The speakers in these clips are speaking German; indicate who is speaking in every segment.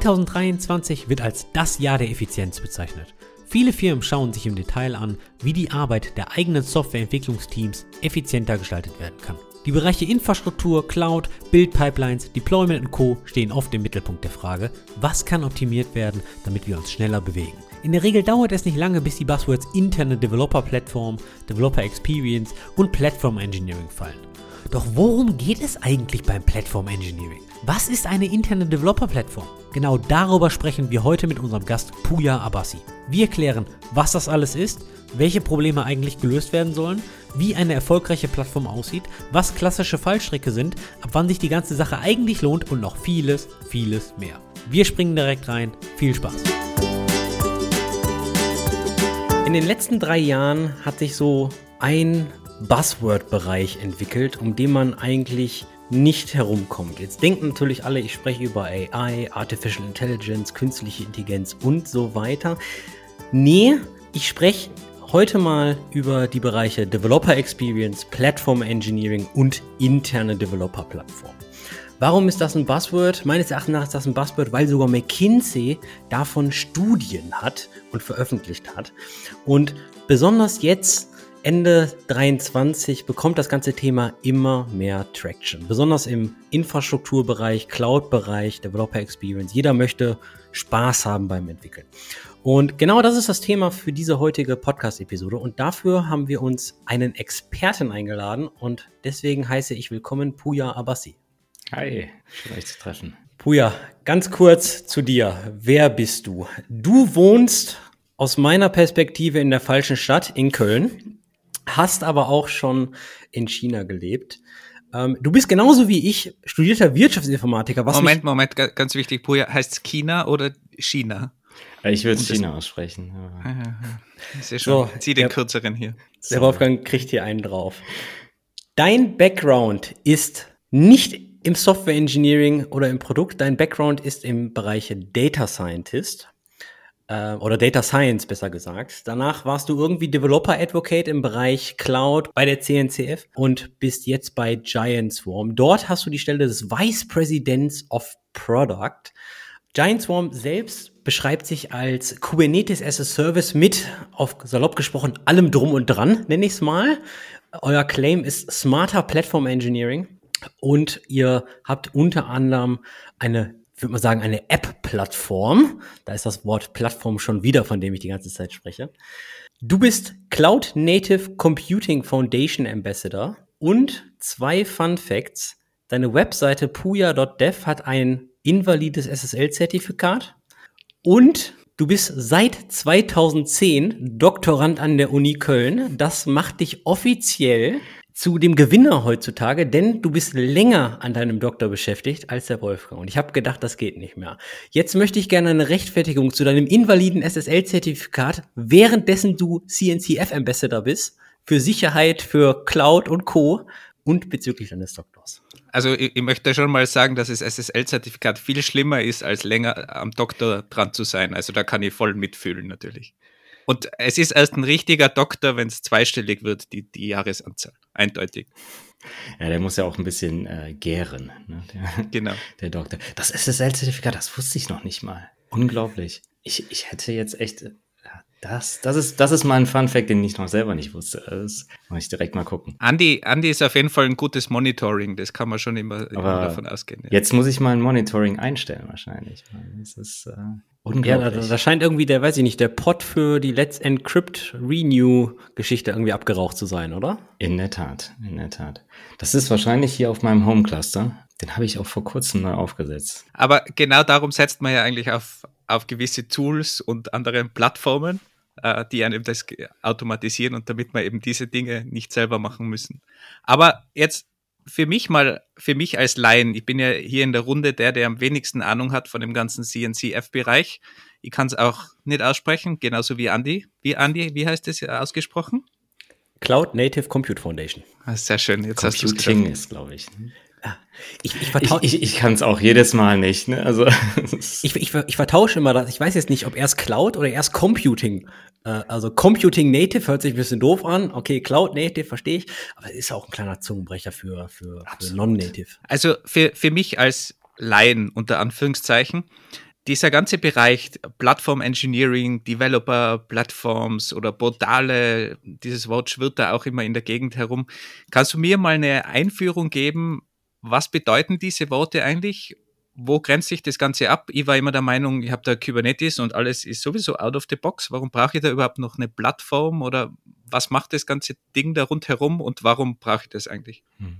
Speaker 1: 2023 wird als das Jahr der Effizienz bezeichnet. Viele Firmen schauen sich im Detail an, wie die Arbeit der eigenen Softwareentwicklungsteams effizienter gestaltet werden kann. Die Bereiche Infrastruktur, Cloud, Build-Pipelines, Deployment und Co. stehen oft im Mittelpunkt der Frage, was kann optimiert werden, damit wir uns schneller bewegen. In der Regel dauert es nicht lange, bis die Buzzwords interne Developer-Plattform, Developer Experience und Platform Engineering fallen. Doch worum geht es eigentlich beim Platform Engineering? Was ist eine interne Developer-Plattform? Genau darüber sprechen wir heute mit unserem Gast Puya Abassi. Wir klären, was das alles ist, welche Probleme eigentlich gelöst werden sollen, wie eine erfolgreiche Plattform aussieht, was klassische Fallstricke sind, ab wann sich die ganze Sache eigentlich lohnt und noch vieles, vieles mehr. Wir springen direkt rein. Viel Spaß! In den letzten drei Jahren hat sich so ein Buzzword-Bereich entwickelt, um den man eigentlich nicht herumkommt. Jetzt denken natürlich alle, ich spreche über AI, Artificial Intelligence, künstliche Intelligenz und so weiter. Nee, ich spreche heute mal über die Bereiche Developer Experience, Platform Engineering und interne Developer Plattform. Warum ist das ein Buzzword? Meines Erachtens ist das ein Buzzword, weil sogar McKinsey davon Studien hat und veröffentlicht hat. Und besonders jetzt Ende 23 bekommt das ganze Thema immer mehr Traction. Besonders im Infrastrukturbereich, Cloud-Bereich, Developer Experience. Jeder möchte Spaß haben beim Entwickeln. Und genau das ist das Thema für diese heutige Podcast-Episode. Und dafür haben wir uns einen Experten eingeladen. Und deswegen heiße ich willkommen Puya Abassi.
Speaker 2: Hi, schön euch zu treffen.
Speaker 1: Puya, ganz kurz zu dir. Wer bist du? Du wohnst aus meiner Perspektive in der falschen Stadt, in Köln hast aber auch schon in China gelebt. Ähm, du bist genauso wie ich studierter Wirtschaftsinformatiker.
Speaker 3: Moment, Moment, ganz wichtig, Puja, heißt es China oder China?
Speaker 2: Ich würde China aussprechen.
Speaker 3: Ich sehe schon, so, zieh den der, kürzeren hier.
Speaker 1: Der Wolfgang kriegt hier einen drauf. Dein Background ist nicht im Software Engineering oder im Produkt, dein Background ist im Bereich Data Scientist äh, oder Data Science besser gesagt. Danach warst du irgendwie Developer Advocate im Bereich Cloud bei der CNCF und bist jetzt bei Giant Swarm. Dort hast du die Stelle des Vice Presidents of Product. Giant Swarm selbst beschreibt sich als Kubernetes as a Service mit, auf salopp gesprochen, allem drum und dran, nenne ich es mal. Euer Claim ist Smarter Platform Engineering und ihr habt unter anderem eine würde mal sagen, eine App-Plattform. Da ist das Wort Plattform schon wieder, von dem ich die ganze Zeit spreche. Du bist Cloud Native Computing Foundation Ambassador und zwei Fun Facts. Deine Webseite puya.dev hat ein invalides SSL-Zertifikat und du bist seit 2010 Doktorand an der Uni Köln. Das macht dich offiziell zu dem Gewinner heutzutage, denn du bist länger an deinem Doktor beschäftigt als der Wolfgang. Und ich habe gedacht, das geht nicht mehr. Jetzt möchte ich gerne eine Rechtfertigung zu deinem invaliden SSL-Zertifikat, währenddessen du CNCF-Ambassador bist, für Sicherheit, für Cloud und Co. und bezüglich deines Doktors.
Speaker 3: Also ich, ich möchte schon mal sagen, dass das SSL-Zertifikat viel schlimmer ist, als länger am Doktor dran zu sein. Also da kann ich voll mitfühlen natürlich. Und es ist erst ein richtiger Doktor, wenn es zweistellig wird, die, die Jahresanzahl. Eindeutig.
Speaker 2: Ja, der muss ja auch ein bisschen äh, gären. Ne? Der,
Speaker 3: genau.
Speaker 2: Der Doktor. Das SSL-Zertifikat, das wusste ich noch nicht mal. Unglaublich. Ich, ich hätte jetzt echt das, das, ist, das ist mal ein Fun-Fact, den ich noch selber nicht wusste. Das muss ich direkt mal gucken.
Speaker 3: Andy, Andy ist auf jeden Fall ein gutes Monitoring, das kann man schon immer, immer davon ausgehen.
Speaker 2: Ja. Jetzt muss ich mal ein Monitoring einstellen, wahrscheinlich. Das ist äh, unglaublich. Ja,
Speaker 1: da, da, scheint irgendwie der, weiß ich nicht, der Pod für die Let's Encrypt Renew-Geschichte irgendwie abgeraucht zu sein, oder?
Speaker 2: In der Tat, in der Tat. Das ist wahrscheinlich hier auf meinem Home-Cluster. Den habe ich auch vor kurzem neu aufgesetzt.
Speaker 3: Aber genau darum setzt man ja eigentlich auf, auf gewisse Tools und andere Plattformen äh, die einem das automatisieren und damit wir eben diese Dinge nicht selber machen müssen. Aber jetzt für mich mal, für mich als Laien, ich bin ja hier in der Runde der, der am wenigsten Ahnung hat von dem ganzen CNCF-Bereich. Ich kann es auch nicht aussprechen, genauso wie Andy. Wie Andy, wie heißt das ausgesprochen?
Speaker 1: Cloud Native Compute Foundation.
Speaker 3: Ah, sehr schön. Jetzt
Speaker 2: Computing hast du es ist, glaube ich.
Speaker 1: Ich,
Speaker 2: ich, ich, ich, ich kann es auch jedes Mal nicht. Ne? Also,
Speaker 1: ich, ich, ich vertausche immer das. Ich weiß jetzt nicht, ob erst Cloud oder erst Computing. Äh, also Computing Native hört sich ein bisschen doof an. Okay, Cloud Native verstehe ich, aber es ist auch ein kleiner Zungenbrecher für, für, für Non-Native.
Speaker 3: Also für, für mich als Laien unter Anführungszeichen dieser ganze Bereich Plattform Engineering, Developer Plattforms oder Portale, dieses Wort schwirrt da auch immer in der Gegend herum. Kannst du mir mal eine Einführung geben? Was bedeuten diese Worte eigentlich? Wo grenzt sich das Ganze ab? Ich war immer der Meinung, ich habe da Kubernetes und alles ist sowieso out of the box. Warum brauche ich da überhaupt noch eine Plattform oder was macht das ganze Ding da rundherum und warum brauche ich das eigentlich? Hm.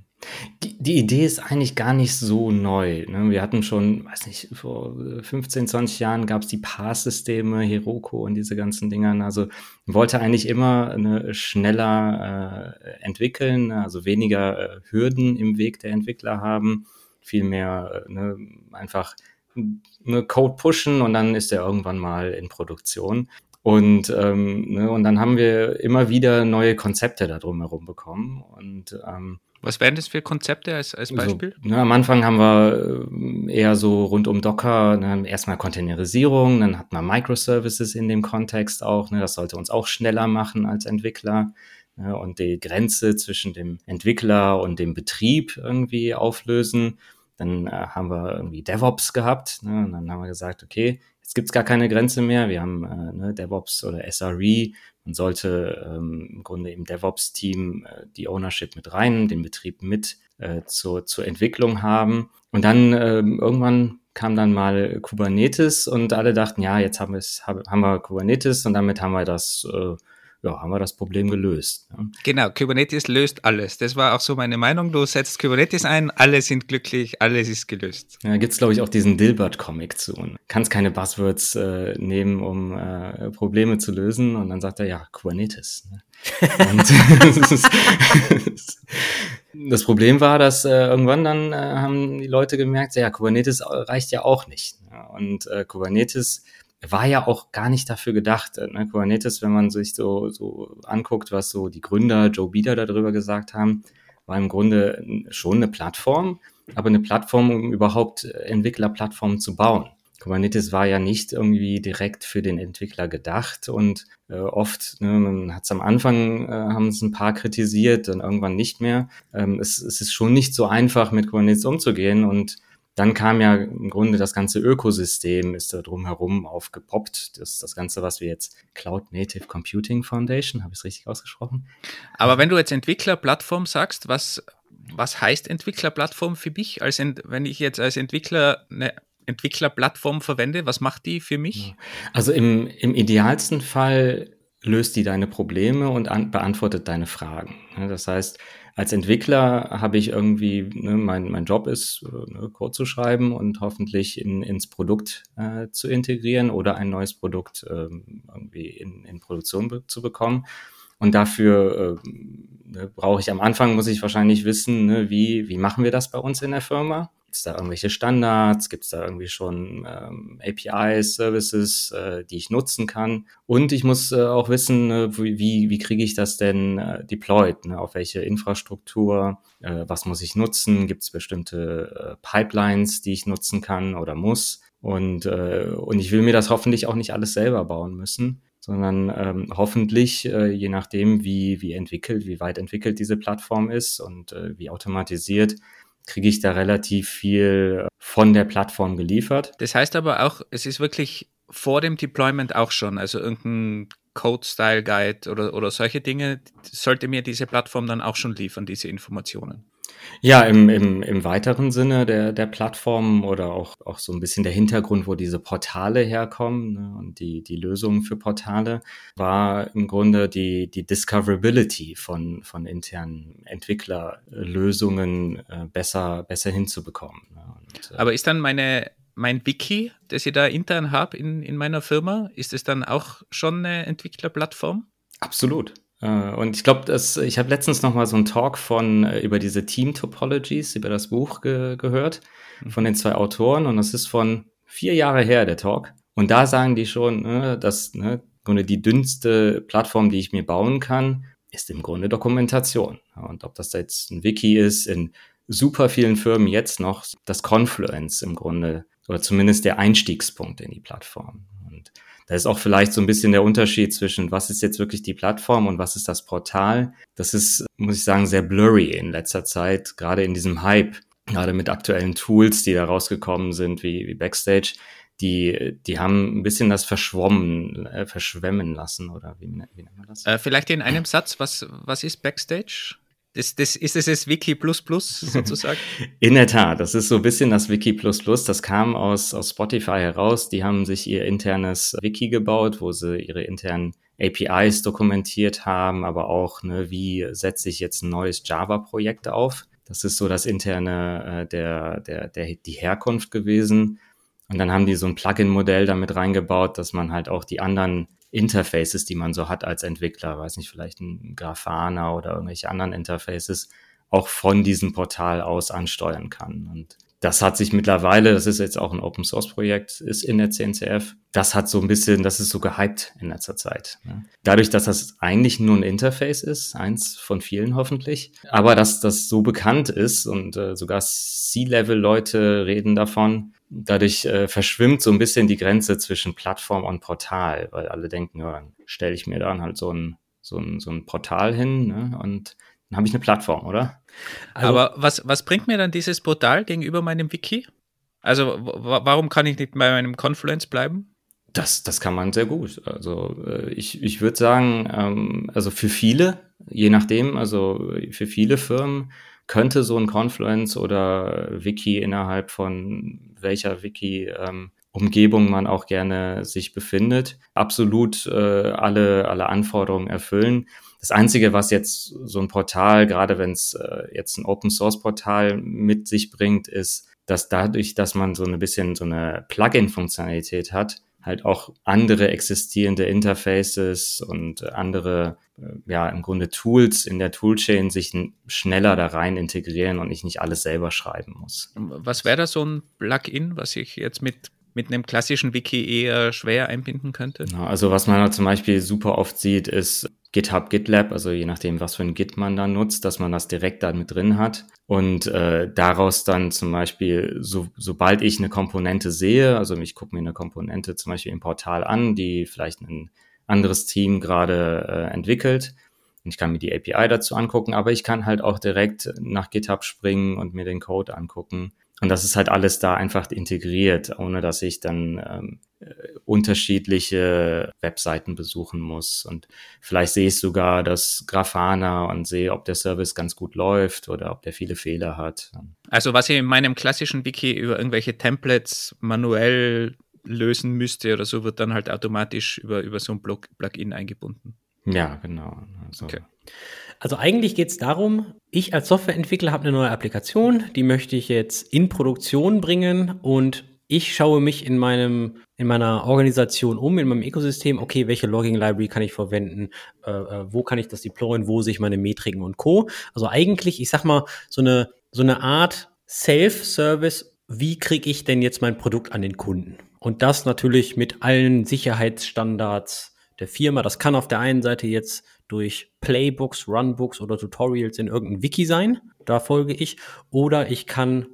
Speaker 2: Die, Idee ist eigentlich gar nicht so neu. Ne? Wir hatten schon, weiß nicht, vor 15, 20 Jahren gab es die Pass-Systeme, Heroku und diese ganzen Dingern. Also wollte eigentlich immer eine schneller äh, entwickeln, ne? also weniger äh, Hürden im Weg der Entwickler haben, viel mehr äh, ne, einfach ne, Code pushen und dann ist er irgendwann mal in Produktion. Und, ähm, ne, und dann haben wir immer wieder neue Konzepte da drumherum bekommen. Und ähm,
Speaker 3: was wären das für Konzepte als, als also, Beispiel?
Speaker 2: Also, ne, am Anfang haben wir äh, eher so rund um Docker ne, erstmal Containerisierung, dann hat man Microservices in dem Kontext auch. Ne, das sollte uns auch schneller machen als Entwickler. Ne, und die Grenze zwischen dem Entwickler und dem Betrieb irgendwie auflösen. Dann äh, haben wir irgendwie DevOps gehabt. Ne, und dann haben wir gesagt, okay, jetzt gibt's gar keine Grenze mehr. Wir haben äh, ne, DevOps oder SRE man sollte ähm, im Grunde im DevOps-Team äh, die Ownership mit rein, den Betrieb mit äh, zur, zur Entwicklung haben. Und dann äh, irgendwann kam dann mal Kubernetes und alle dachten, ja, jetzt haben, haben wir Kubernetes und damit haben wir das äh, ja, haben wir das Problem gelöst.
Speaker 3: Ja. Genau, Kubernetes löst alles. Das war auch so meine Meinung. Du setzt Kubernetes ein, alle sind glücklich, alles ist gelöst.
Speaker 2: Ja, gibt es, glaube ich, auch diesen Dilbert-Comic zu. Kannst keine Buzzwords äh, nehmen, um äh, Probleme zu lösen. Und dann sagt er, ja, Kubernetes. Ne? das Problem war, dass äh, irgendwann dann äh, haben die Leute gemerkt, ja, Kubernetes reicht ja auch nicht. Ne? Und äh, Kubernetes war ja auch gar nicht dafür gedacht. Ne? Kubernetes, wenn man sich so, so anguckt, was so die Gründer Joe Bieder darüber gesagt haben, war im Grunde schon eine Plattform, aber eine Plattform, um überhaupt Entwicklerplattformen zu bauen. Kubernetes war ja nicht irgendwie direkt für den Entwickler gedacht und äh, oft, ne, man hat es am Anfang, äh, haben es ein paar kritisiert, dann irgendwann nicht mehr. Ähm, es, es ist schon nicht so einfach, mit Kubernetes umzugehen und dann kam ja im Grunde das ganze Ökosystem ist da drumherum aufgepoppt. Das das Ganze, was wir jetzt Cloud Native Computing Foundation, habe ich es richtig ausgesprochen?
Speaker 3: Aber wenn du jetzt Entwicklerplattform sagst, was, was heißt Entwicklerplattform für mich? Als wenn ich jetzt als Entwickler eine Entwicklerplattform verwende, was macht die für mich?
Speaker 2: Also im, im idealsten Fall löst die deine Probleme und an, beantwortet deine Fragen. Das heißt, als Entwickler habe ich irgendwie, ne, mein, mein Job ist, äh, ne, Code zu schreiben und hoffentlich in, ins Produkt äh, zu integrieren oder ein neues Produkt äh, irgendwie in, in Produktion be zu bekommen. Und dafür äh, brauche ich am Anfang, muss ich wahrscheinlich wissen, ne, wie, wie machen wir das bei uns in der Firma? Gibt es da irgendwelche Standards? Gibt es da irgendwie schon ähm, APIs, Services, äh, die ich nutzen kann? Und ich muss äh, auch wissen, äh, wie, wie kriege ich das denn äh, deployed? Ne? Auf welche Infrastruktur? Äh, was muss ich nutzen? Gibt es bestimmte äh, Pipelines, die ich nutzen kann oder muss? Und, äh, und ich will mir das hoffentlich auch nicht alles selber bauen müssen, sondern ähm, hoffentlich, äh, je nachdem, wie, wie entwickelt, wie weit entwickelt diese Plattform ist und äh, wie automatisiert, kriege ich da relativ viel von der Plattform geliefert.
Speaker 3: Das heißt aber auch, es ist wirklich vor dem Deployment auch schon, also irgendein Code-Style-Guide oder, oder solche Dinge, sollte mir diese Plattform dann auch schon liefern, diese Informationen.
Speaker 2: Ja, im, im, im weiteren Sinne der, der Plattform oder auch, auch so ein bisschen der Hintergrund, wo diese Portale herkommen ne, und die, die Lösungen für Portale, war im Grunde die, die Discoverability von, von internen Entwicklerlösungen äh, besser, besser hinzubekommen. Ne.
Speaker 3: Und, äh, Aber ist dann meine, mein Wiki, das ich da intern habe in, in meiner Firma, ist es dann auch schon eine Entwicklerplattform?
Speaker 2: Absolut. Äh, und ich glaube, ich habe letztens noch mal so einen Talk von äh, über diese Team Topologies, über das Buch ge gehört mhm. von den zwei Autoren und das ist von vier Jahre her der Talk. Und da sagen die schon, ne, dass ne, Grunde die dünnste Plattform, die ich mir bauen kann, ist im Grunde Dokumentation. Und ob das da jetzt ein Wiki ist, in super vielen Firmen jetzt noch das Confluence im Grunde oder zumindest der Einstiegspunkt in die Plattform. Und da ist auch vielleicht so ein bisschen der Unterschied zwischen, was ist jetzt wirklich die Plattform und was ist das Portal. Das ist, muss ich sagen, sehr blurry in letzter Zeit, gerade in diesem Hype, gerade mit aktuellen Tools, die da rausgekommen sind, wie, wie Backstage. die, die haben ein bisschen das verschwommen, äh, verschwemmen lassen, oder wie, wie nennt man das?
Speaker 3: Äh, vielleicht in einem Satz, was, was ist Backstage? Das, das, ist es das Wiki Plus Plus sozusagen?
Speaker 2: In der Tat, das ist so ein bisschen das Wiki Plus Plus. Das kam aus, aus Spotify heraus. Die haben sich ihr internes Wiki gebaut, wo sie ihre internen APIs dokumentiert haben, aber auch, ne, wie setze ich jetzt ein neues Java-Projekt auf. Das ist so das interne, äh, der, der, der, die Herkunft gewesen. Und dann haben die so ein Plugin-Modell damit reingebaut, dass man halt auch die anderen Interfaces, die man so hat als Entwickler, weiß nicht, vielleicht ein Grafana oder irgendwelche anderen Interfaces, auch von diesem Portal aus ansteuern kann. Und das hat sich mittlerweile, das ist jetzt auch ein Open Source Projekt, ist in der CNCF. Das hat so ein bisschen, das ist so gehypt in letzter Zeit. Ne? Dadurch, dass das eigentlich nur ein Interface ist, eins von vielen hoffentlich, aber dass das so bekannt ist und äh, sogar C-Level-Leute reden davon, dadurch äh, verschwimmt so ein bisschen die Grenze zwischen Plattform und Portal, weil alle denken, ja, dann stelle ich mir dann halt so ein, so ein, so ein Portal hin ne? und dann habe ich eine Plattform, oder?
Speaker 3: Also, Aber was, was bringt mir dann dieses Portal gegenüber meinem Wiki? Also warum kann ich nicht bei meinem Confluence bleiben?
Speaker 2: Das, das kann man sehr gut. Also äh, ich, ich würde sagen, ähm, also für viele, je nachdem, also für viele Firmen könnte so ein Confluence oder Wiki innerhalb von welcher Wiki ähm, Umgebung man auch gerne sich befindet, absolut äh, alle, alle Anforderungen erfüllen. Das Einzige, was jetzt so ein Portal, gerade wenn es äh, jetzt ein Open Source Portal mit sich bringt, ist, dass dadurch, dass man so ein bisschen so eine Plugin-Funktionalität hat, halt auch andere existierende Interfaces und andere, ja, im Grunde Tools in der Toolchain sich schneller da rein integrieren und ich nicht alles selber schreiben muss.
Speaker 3: Was wäre da so ein Plugin, was ich jetzt mit mit einem klassischen Wiki eher schwer einbinden könnte?
Speaker 2: Also was man zum Beispiel super oft sieht, ist GitHub, GitLab, also je nachdem, was für ein Git man da nutzt, dass man das direkt da mit drin hat und äh, daraus dann zum Beispiel, so, sobald ich eine Komponente sehe, also ich gucke mir eine Komponente zum Beispiel im Portal an, die vielleicht ein anderes Team gerade äh, entwickelt, ich kann mir die API dazu angucken, aber ich kann halt auch direkt nach GitHub springen und mir den Code angucken und das ist halt alles da einfach integriert, ohne dass ich dann ähm, äh, unterschiedliche Webseiten besuchen muss. Und vielleicht sehe ich sogar das Grafana und sehe, ob der Service ganz gut läuft oder ob der viele Fehler hat.
Speaker 3: Also was ich in meinem klassischen Wiki über irgendwelche Templates manuell lösen müsste oder so, wird dann halt automatisch über, über so ein Plugin eingebunden.
Speaker 2: Ja, genau. Also,
Speaker 1: okay. Also eigentlich geht es darum, ich als Softwareentwickler habe eine neue Applikation, die möchte ich jetzt in Produktion bringen und ich schaue mich in meinem in meiner Organisation um, in meinem Ökosystem, okay, welche Logging Library kann ich verwenden, äh, äh, wo kann ich das deployen, wo sehe ich meine Metriken und Co. Also eigentlich, ich sag mal, so eine so eine Art Self-Service, wie kriege ich denn jetzt mein Produkt an den Kunden? Und das natürlich mit allen Sicherheitsstandards der Firma. Das kann auf der einen Seite jetzt durch Playbooks, Runbooks oder Tutorials in irgendein Wiki sein. Da folge ich. Oder ich kann,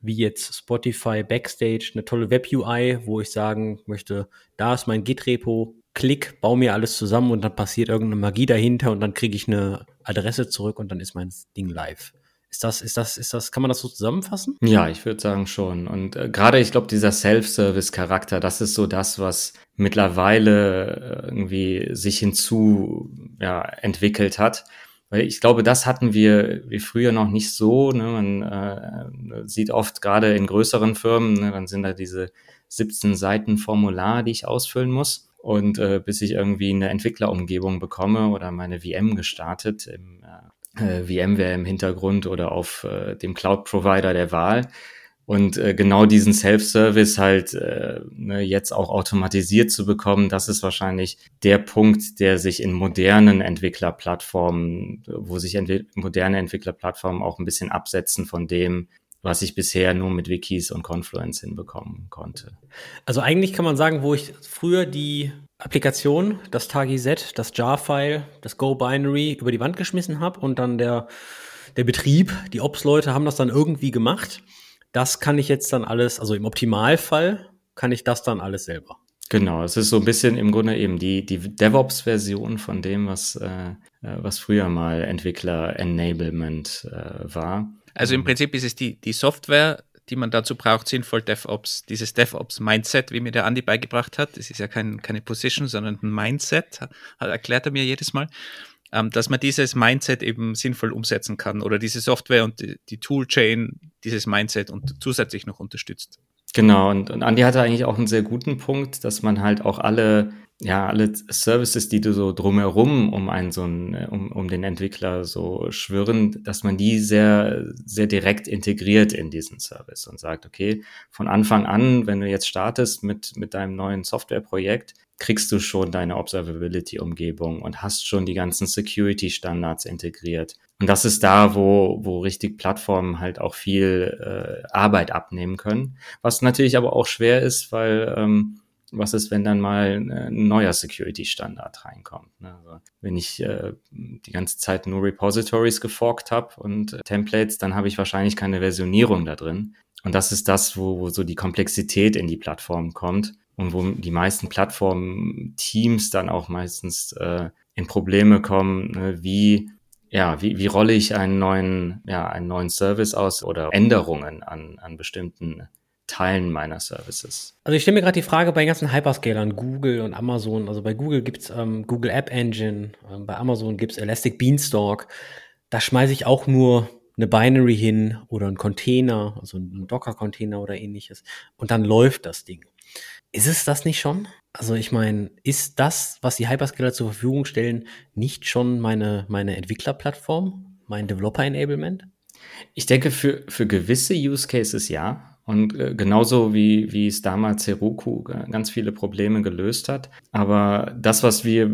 Speaker 1: wie jetzt Spotify Backstage, eine tolle Web-UI, wo ich sagen möchte, da ist mein Git-Repo, klick, baue mir alles zusammen und dann passiert irgendeine Magie dahinter und dann kriege ich eine Adresse zurück und dann ist mein Ding live. Ist das, ist das, ist das, kann man das so zusammenfassen?
Speaker 2: Ja, ich würde sagen schon. Und äh, gerade, ich glaube, dieser Self-Service-Charakter, das ist so das, was mittlerweile äh, irgendwie sich hinzu ja, entwickelt hat. Weil ich glaube, das hatten wir wie früher noch nicht so. Ne? Man äh, sieht oft gerade in größeren Firmen, ne, dann sind da diese 17 Seiten Formular, die ich ausfüllen muss. Und äh, bis ich irgendwie eine Entwicklerumgebung bekomme oder meine VM gestartet im äh, VMware im Hintergrund oder auf äh, dem Cloud-Provider der Wahl. Und äh, genau diesen Self-Service halt äh, ne, jetzt auch automatisiert zu bekommen, das ist wahrscheinlich der Punkt, der sich in modernen Entwicklerplattformen, wo sich entwi moderne Entwicklerplattformen auch ein bisschen absetzen von dem, was ich bisher nur mit Wikis und Confluence hinbekommen konnte.
Speaker 1: Also eigentlich kann man sagen, wo ich früher die Applikation, das TAGIZ, das JAR-File, das Go-Binary über die Wand geschmissen habe und dann der, der Betrieb, die Ops-Leute haben das dann irgendwie gemacht. Das kann ich jetzt dann alles, also im Optimalfall kann ich das dann alles selber.
Speaker 2: Genau, es ist so ein bisschen im Grunde eben die, die DevOps-Version von dem, was, äh, äh was früher mal Entwickler-Enablement äh, war.
Speaker 3: Also im Prinzip ist es die, die Software, die man dazu braucht, sinnvoll DevOps, dieses DevOps-Mindset, wie mir der Andi beigebracht hat, das ist ja kein, keine Position, sondern ein Mindset, erklärt er mir jedes Mal, ähm, dass man dieses Mindset eben sinnvoll umsetzen kann oder diese Software und die, die Toolchain dieses Mindset und zusätzlich noch unterstützt.
Speaker 2: Genau, und, und Andi hatte eigentlich auch einen sehr guten Punkt, dass man halt auch alle ja, alle Services, die du so drumherum um einen so einen, um, um den Entwickler so schwirren, dass man die sehr, sehr direkt integriert in diesen Service und sagt, okay, von Anfang an, wenn du jetzt startest mit, mit deinem neuen Softwareprojekt, kriegst du schon deine Observability-Umgebung und hast schon die ganzen Security-Standards integriert. Und das ist da, wo, wo richtig Plattformen halt auch viel äh, Arbeit abnehmen können. Was natürlich aber auch schwer ist, weil ähm, was ist, wenn dann mal ein neuer Security-Standard reinkommt. Ne? Also wenn ich äh, die ganze Zeit nur Repositories geforkt habe und äh, Templates, dann habe ich wahrscheinlich keine Versionierung da drin. Und das ist das, wo, wo so die Komplexität in die Plattform kommt und wo die meisten Plattform-Teams dann auch meistens äh, in Probleme kommen, ne? wie ja, wie, wie rolle ich einen neuen, ja, einen neuen Service aus oder Änderungen an, an bestimmten Teilen meiner Services.
Speaker 1: Also ich stelle mir gerade die Frage bei den ganzen Hyperscalern, Google und Amazon. Also bei Google gibt es ähm, Google App Engine, ähm, bei Amazon gibt es Elastic Beanstalk. Da schmeiße ich auch nur eine Binary hin oder einen Container, also einen Docker-Container oder ähnliches. Und dann läuft das Ding. Ist es das nicht schon? Also ich meine, ist das, was die Hyperscaler zur Verfügung stellen, nicht schon meine, meine Entwicklerplattform, mein Developer-Enablement?
Speaker 2: Ich denke, für, für gewisse Use Cases ja. Und äh, genauso wie, wie es damals Heroku ganz viele Probleme gelöst hat. Aber das, was wir,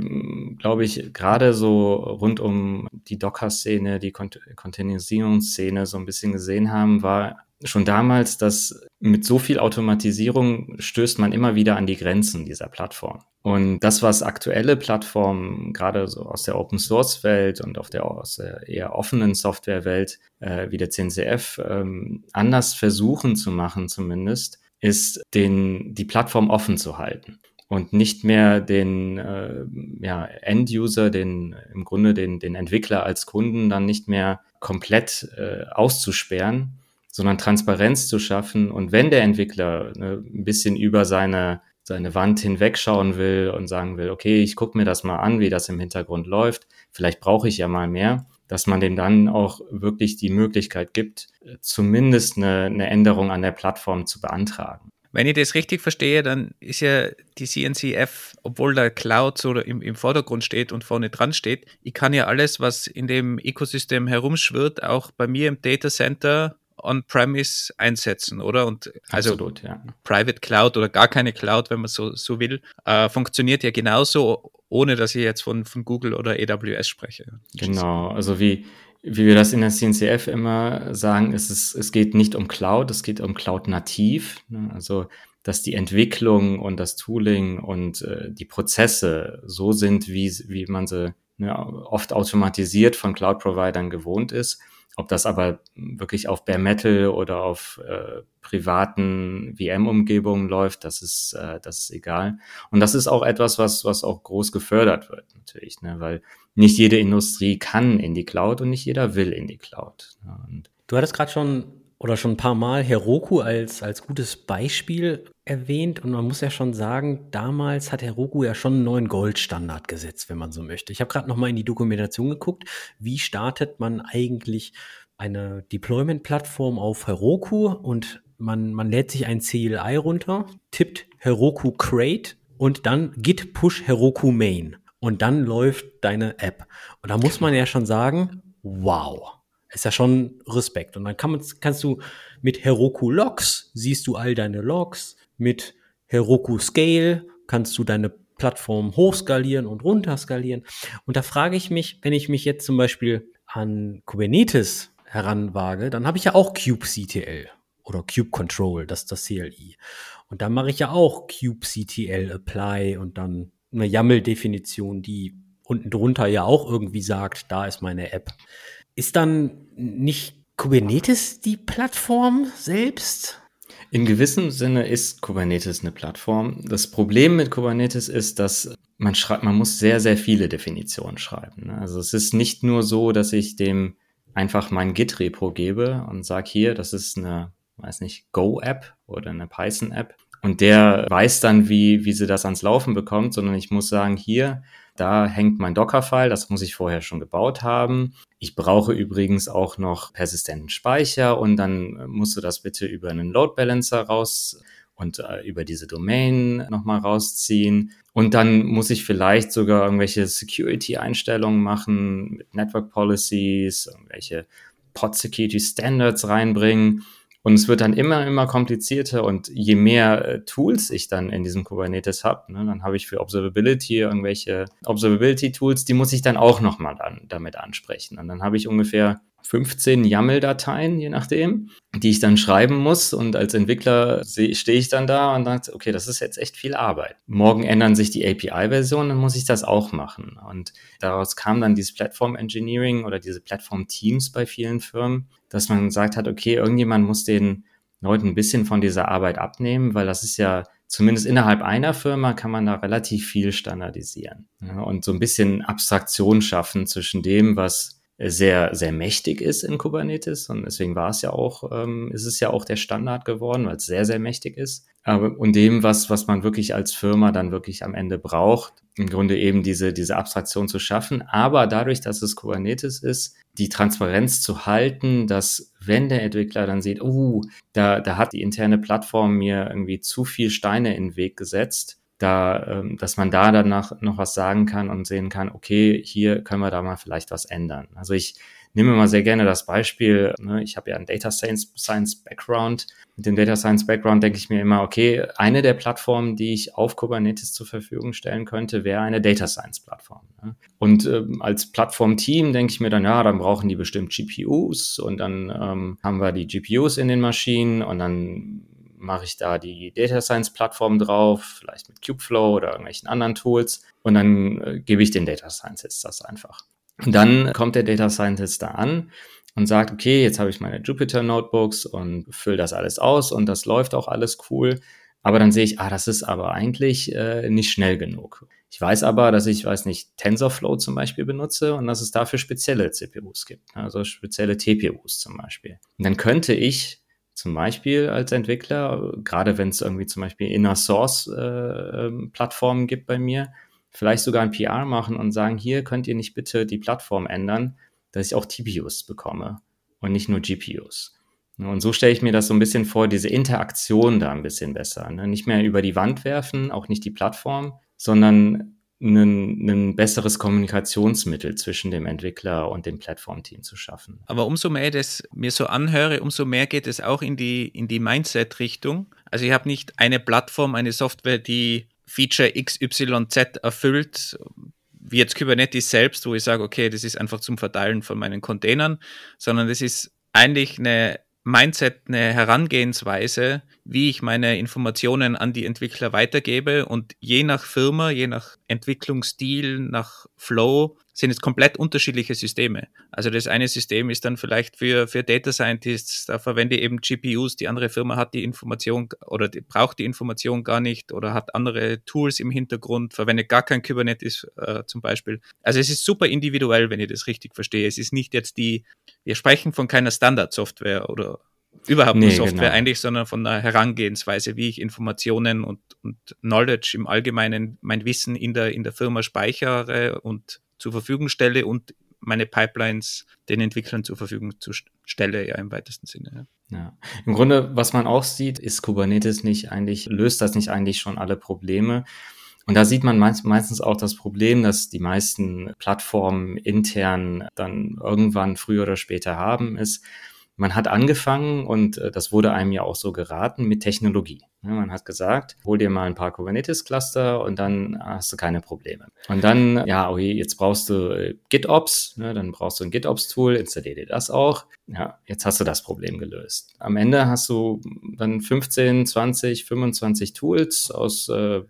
Speaker 2: glaube ich, gerade so rund um die Docker-Szene, die Cont Containerisierungsszene so ein bisschen gesehen haben, war schon damals, dass mit so viel Automatisierung stößt man immer wieder an die Grenzen dieser Plattform. Und das, was aktuelle Plattformen, gerade so aus der Open Source Welt und auf der, aus der eher offenen Software Welt, äh, wie der CNCF, ähm, anders versuchen zu machen zumindest, ist den, die Plattform offen zu halten und nicht mehr den äh, ja, End-User, den im Grunde den, den Entwickler als Kunden dann nicht mehr komplett äh, auszusperren, sondern Transparenz zu schaffen. Und wenn der Entwickler ne, ein bisschen über seine, seine Wand hinwegschauen will und sagen will, okay, ich gucke mir das mal an, wie das im Hintergrund läuft, vielleicht brauche ich ja mal mehr, dass man dem dann auch wirklich die Möglichkeit gibt, zumindest eine, eine Änderung an der Plattform zu beantragen.
Speaker 3: Wenn ich das richtig verstehe, dann ist ja die CNCF, obwohl der Cloud so im, im Vordergrund steht und vorne dran steht, ich kann ja alles, was in dem Ökosystem herumschwirrt, auch bei mir im Data Center on-premise einsetzen, oder? Und also Absolut, ja. Private Cloud oder gar keine Cloud, wenn man so, so will, äh, funktioniert ja genauso, ohne dass ich jetzt von, von Google oder AWS spreche.
Speaker 2: Genau, also wie, wie wir das in der CNCF immer sagen, ist es, es geht nicht um Cloud, es geht um Cloud nativ. Ne? Also dass die Entwicklung und das Tooling und äh, die Prozesse so sind, wie, wie man sie ne, oft automatisiert von Cloud-Providern gewohnt ist ob das aber wirklich auf Bare Metal oder auf äh, privaten VM-Umgebungen läuft, das ist, äh, das ist egal. Und das ist auch etwas, was, was auch groß gefördert wird, natürlich, ne? weil nicht jede Industrie kann in die Cloud und nicht jeder will in die Cloud.
Speaker 1: Ne? du hattest gerade schon oder schon ein paar Mal Heroku als, als gutes Beispiel erwähnt. Und man muss ja schon sagen, damals hat Heroku ja schon einen neuen Goldstandard gesetzt, wenn man so möchte. Ich habe gerade noch mal in die Dokumentation geguckt, wie startet man eigentlich eine Deployment-Plattform auf Heroku? Und man, man lädt sich ein CLI runter, tippt Heroku Crate und dann git push Heroku Main. Und dann läuft deine App. Und da muss man ja schon sagen, wow ist ja schon Respekt. Und dann kann kannst du mit Heroku Logs, siehst du all deine Logs, mit Heroku Scale kannst du deine Plattform hochskalieren und runterskalieren. Und da frage ich mich, wenn ich mich jetzt zum Beispiel an Kubernetes heranwage, dann habe ich ja auch kubectl oder kubectl, das ist das CLI. Und dann mache ich ja auch kubectl apply und dann eine YAML-Definition, die unten drunter ja auch irgendwie sagt, da ist meine App. Ist dann nicht Kubernetes die Plattform selbst?
Speaker 2: In gewissem Sinne ist Kubernetes eine Plattform. Das Problem mit Kubernetes ist, dass man schreibt, man muss sehr, sehr viele Definitionen schreiben. Ne? Also es ist nicht nur so, dass ich dem einfach mein Git-Repo gebe und sage hier, das ist eine weiß nicht, Go-App oder eine Python-App. Und der weiß dann, wie, wie sie das ans Laufen bekommt, sondern ich muss sagen, hier, da hängt mein Docker-File, das muss ich vorher schon gebaut haben. Ich brauche übrigens auch noch persistenten Speicher und dann musst du das bitte über einen Load Balancer raus und äh, über diese Domain nochmal rausziehen. Und dann muss ich vielleicht sogar irgendwelche Security-Einstellungen machen mit Network Policies, irgendwelche Pod Security Standards reinbringen. Und es wird dann immer, immer komplizierter und je mehr äh, Tools ich dann in diesem Kubernetes habe, ne, dann habe ich für Observability irgendwelche Observability-Tools, die muss ich dann auch nochmal dann damit ansprechen. Und dann habe ich ungefähr 15 YAML-Dateien, je nachdem, die ich dann schreiben muss. Und als Entwickler stehe ich dann da und sage, okay, das ist jetzt echt viel Arbeit. Morgen ändern sich die API-Versionen, dann muss ich das auch machen. Und daraus kam dann dieses Platform Engineering oder diese Platform-Teams bei vielen Firmen, dass man gesagt hat, okay, irgendjemand muss den Leuten ein bisschen von dieser Arbeit abnehmen, weil das ist ja zumindest innerhalb einer Firma kann man da relativ viel standardisieren ja, und so ein bisschen Abstraktion schaffen zwischen dem, was sehr, sehr mächtig ist in Kubernetes und deswegen war es ja auch, ähm, ist es ja auch der Standard geworden, weil es sehr, sehr mächtig ist. Aber und dem, was, was man wirklich als Firma dann wirklich am Ende braucht, im Grunde eben diese, diese Abstraktion zu schaffen, aber dadurch, dass es Kubernetes ist, die Transparenz zu halten, dass wenn der Entwickler dann sieht, uh, da, da hat die interne Plattform mir irgendwie zu viel Steine in den Weg gesetzt, da, ähm, dass man da danach noch was sagen kann und sehen kann, okay, hier können wir da mal vielleicht was ändern. Also ich nehme mal sehr gerne das Beispiel, ne, ich habe ja einen Data Science, Science Background. Mit dem Data Science Background denke ich mir immer, okay, eine der Plattformen, die ich auf Kubernetes zur Verfügung stellen könnte, wäre eine Data Science Plattform. Ne? Und ähm, als Plattform-Team denke ich mir dann, ja, dann brauchen die bestimmt GPUs und dann ähm, haben wir die GPUs in den Maschinen und dann mache ich da die Data Science Plattform drauf, vielleicht mit Kubeflow oder irgendwelchen anderen Tools und dann äh, gebe ich den Data Scientist das einfach. Und dann kommt der Data Scientist da an und sagt, okay, jetzt habe ich meine Jupyter Notebooks und fülle das alles aus und das läuft auch alles cool. Aber dann sehe ich, ah, das ist aber eigentlich äh, nicht schnell genug. Ich weiß aber, dass ich, weiß nicht, TensorFlow zum Beispiel benutze und dass es dafür spezielle CPUs gibt, also spezielle TPUs zum Beispiel. Und dann könnte ich zum Beispiel als Entwickler, gerade wenn es irgendwie zum Beispiel Inner Source äh, ähm, Plattformen gibt bei mir, vielleicht sogar ein PR machen und sagen, hier könnt ihr nicht bitte die Plattform ändern, dass ich auch TPUs bekomme und nicht nur GPUs. Und so stelle ich mir das so ein bisschen vor, diese Interaktion da ein bisschen besser. Ne? Nicht mehr über die Wand werfen, auch nicht die Plattform, sondern ein, ein besseres Kommunikationsmittel zwischen dem Entwickler und dem Plattformteam zu schaffen.
Speaker 3: Aber umso mehr ich das mir so anhöre, umso mehr geht es auch in die, in die Mindset-Richtung. Also ich habe nicht eine Plattform, eine Software, die Feature XYZ erfüllt, wie jetzt Kubernetes selbst, wo ich sage, okay, das ist einfach zum Verteilen von meinen Containern, sondern das ist eigentlich eine Mindset, eine Herangehensweise, wie ich meine Informationen an die Entwickler weitergebe. Und je nach Firma, je nach Entwicklungsstil, nach Flow, sind es komplett unterschiedliche Systeme. Also das eine System ist dann vielleicht für, für Data Scientists, da verwende ich eben GPUs, die andere Firma hat die Information oder die braucht die Information gar nicht oder hat andere Tools im Hintergrund, verwendet gar kein Kubernetes äh, zum Beispiel. Also es ist super individuell, wenn ich das richtig verstehe. Es ist nicht jetzt die, wir sprechen von keiner Standardsoftware oder überhaupt nee, Software genau. eigentlich, sondern von der Herangehensweise, wie ich Informationen und, und Knowledge im Allgemeinen, mein Wissen in der, in der Firma speichere und zur Verfügung stelle und meine Pipelines den Entwicklern zur Verfügung zu stelle, ja im weitesten Sinne.
Speaker 2: Ja. ja. Im Grunde, was man auch sieht, ist Kubernetes nicht eigentlich, löst das nicht eigentlich schon alle Probleme. Und da sieht man meistens auch das Problem, dass die meisten Plattformen intern dann irgendwann früher oder später haben, ist, man hat angefangen und äh, das wurde einem ja auch so geraten mit Technologie. Man hat gesagt, hol dir mal ein paar Kubernetes-Cluster und dann hast du keine Probleme. Und dann, ja, okay, jetzt brauchst du äh, GitOps, ne, dann brauchst du ein GitOps-Tool, installier dir das auch. Ja, jetzt hast du das Problem gelöst. Am Ende hast du dann 15, 20, 25 Tools aus äh,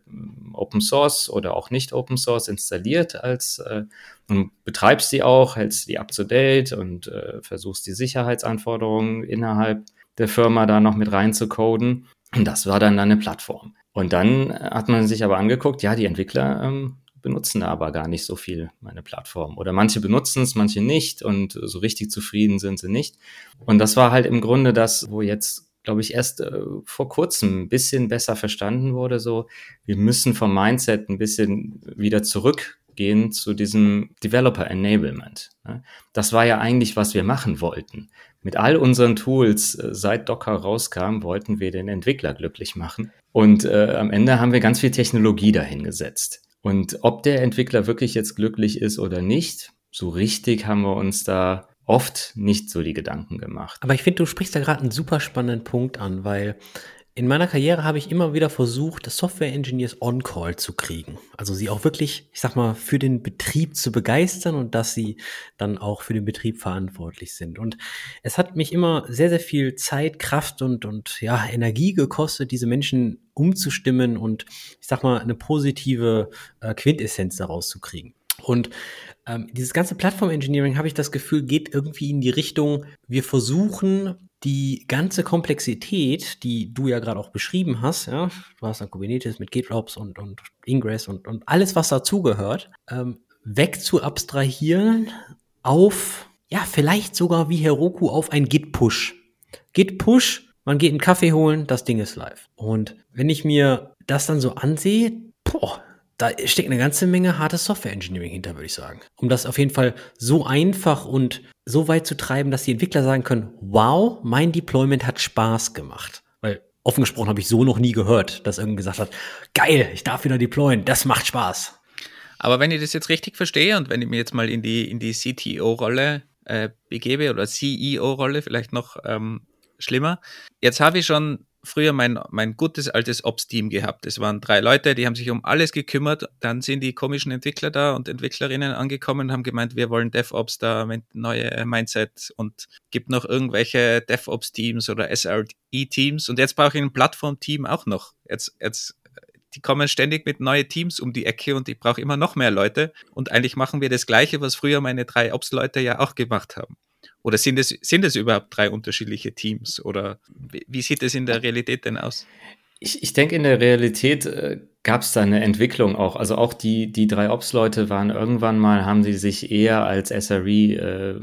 Speaker 2: Open Source oder auch nicht Open Source installiert als äh, und betreibst die auch, hältst die up to date und äh, versuchst die Sicherheitsanforderungen innerhalb der Firma da noch mit reinzucoden. Und das war dann eine Plattform. Und dann hat man sich aber angeguckt, ja, die Entwickler ähm, benutzen da aber gar nicht so viel meine Plattform. Oder manche benutzen es, manche nicht und so richtig zufrieden sind sie nicht. Und das war halt im Grunde das, wo jetzt glaube ich, erst äh, vor kurzem ein bisschen besser verstanden wurde. So, wir müssen vom Mindset ein bisschen wieder zurückgehen zu diesem Developer Enablement. Ne? Das war ja eigentlich, was wir machen wollten. Mit all unseren Tools, äh, seit Docker rauskam, wollten wir den Entwickler glücklich machen. Und äh, am Ende haben wir ganz viel Technologie dahingesetzt. Und ob der Entwickler wirklich jetzt glücklich ist oder nicht, so richtig haben wir uns da oft nicht so die Gedanken gemacht.
Speaker 1: Aber ich finde, du sprichst da gerade einen super spannenden Punkt an, weil in meiner Karriere habe ich immer wieder versucht, Software-Engineers on-call zu kriegen. Also sie auch wirklich, ich sag mal, für den Betrieb zu begeistern und dass sie dann auch für den Betrieb verantwortlich sind. Und es hat mich immer sehr, sehr viel Zeit, Kraft und, und ja, Energie gekostet, diese Menschen umzustimmen und ich sag mal, eine positive äh, Quintessenz daraus zu kriegen. Und ähm, dieses ganze Plattform-Engineering, habe ich das Gefühl, geht irgendwie in die Richtung, wir versuchen die ganze Komplexität, die du ja gerade auch beschrieben hast, ja, du hast dann Kubernetes mit GitOps und, und Ingress und, und alles, was dazugehört, ähm, weg zu abstrahieren auf, ja, vielleicht sogar wie Heroku auf ein Git-Push. Git-Push, man geht einen Kaffee holen, das Ding ist live. Und wenn ich mir das dann so ansehe, boah, da steckt eine ganze Menge hartes Software Engineering hinter, würde ich sagen. Um das auf jeden Fall so einfach und so weit zu treiben, dass die Entwickler sagen können, wow, mein Deployment hat Spaß gemacht. Weil offen gesprochen habe ich so noch nie gehört, dass irgendjemand gesagt hat, geil, ich darf wieder deployen, das macht Spaß.
Speaker 3: Aber wenn ich das jetzt richtig verstehe und wenn ich mir jetzt mal in die, in die CTO-Rolle äh, begebe oder CEO-Rolle, vielleicht noch ähm, schlimmer, jetzt habe ich schon früher mein, mein gutes altes Ops-Team gehabt. Es waren drei Leute, die haben sich um alles gekümmert. Dann sind die komischen Entwickler da und Entwicklerinnen angekommen und haben gemeint, wir wollen DevOps da, neue Mindset und gibt noch irgendwelche DevOps-Teams oder SRE-Teams. Und jetzt brauche ich ein Plattform-Team auch noch. Jetzt, jetzt, die kommen ständig mit neuen Teams um die Ecke und ich brauche immer noch mehr Leute. Und eigentlich machen wir das Gleiche, was früher meine drei Ops-Leute ja auch gemacht haben. Oder sind es, sind es überhaupt drei unterschiedliche Teams? Oder wie sieht es in der Realität denn aus?
Speaker 2: Ich, ich denke, in der Realität äh, gab es da eine Entwicklung auch. Also auch die, die drei Ops-Leute waren irgendwann mal, haben sie sich eher als SRE äh,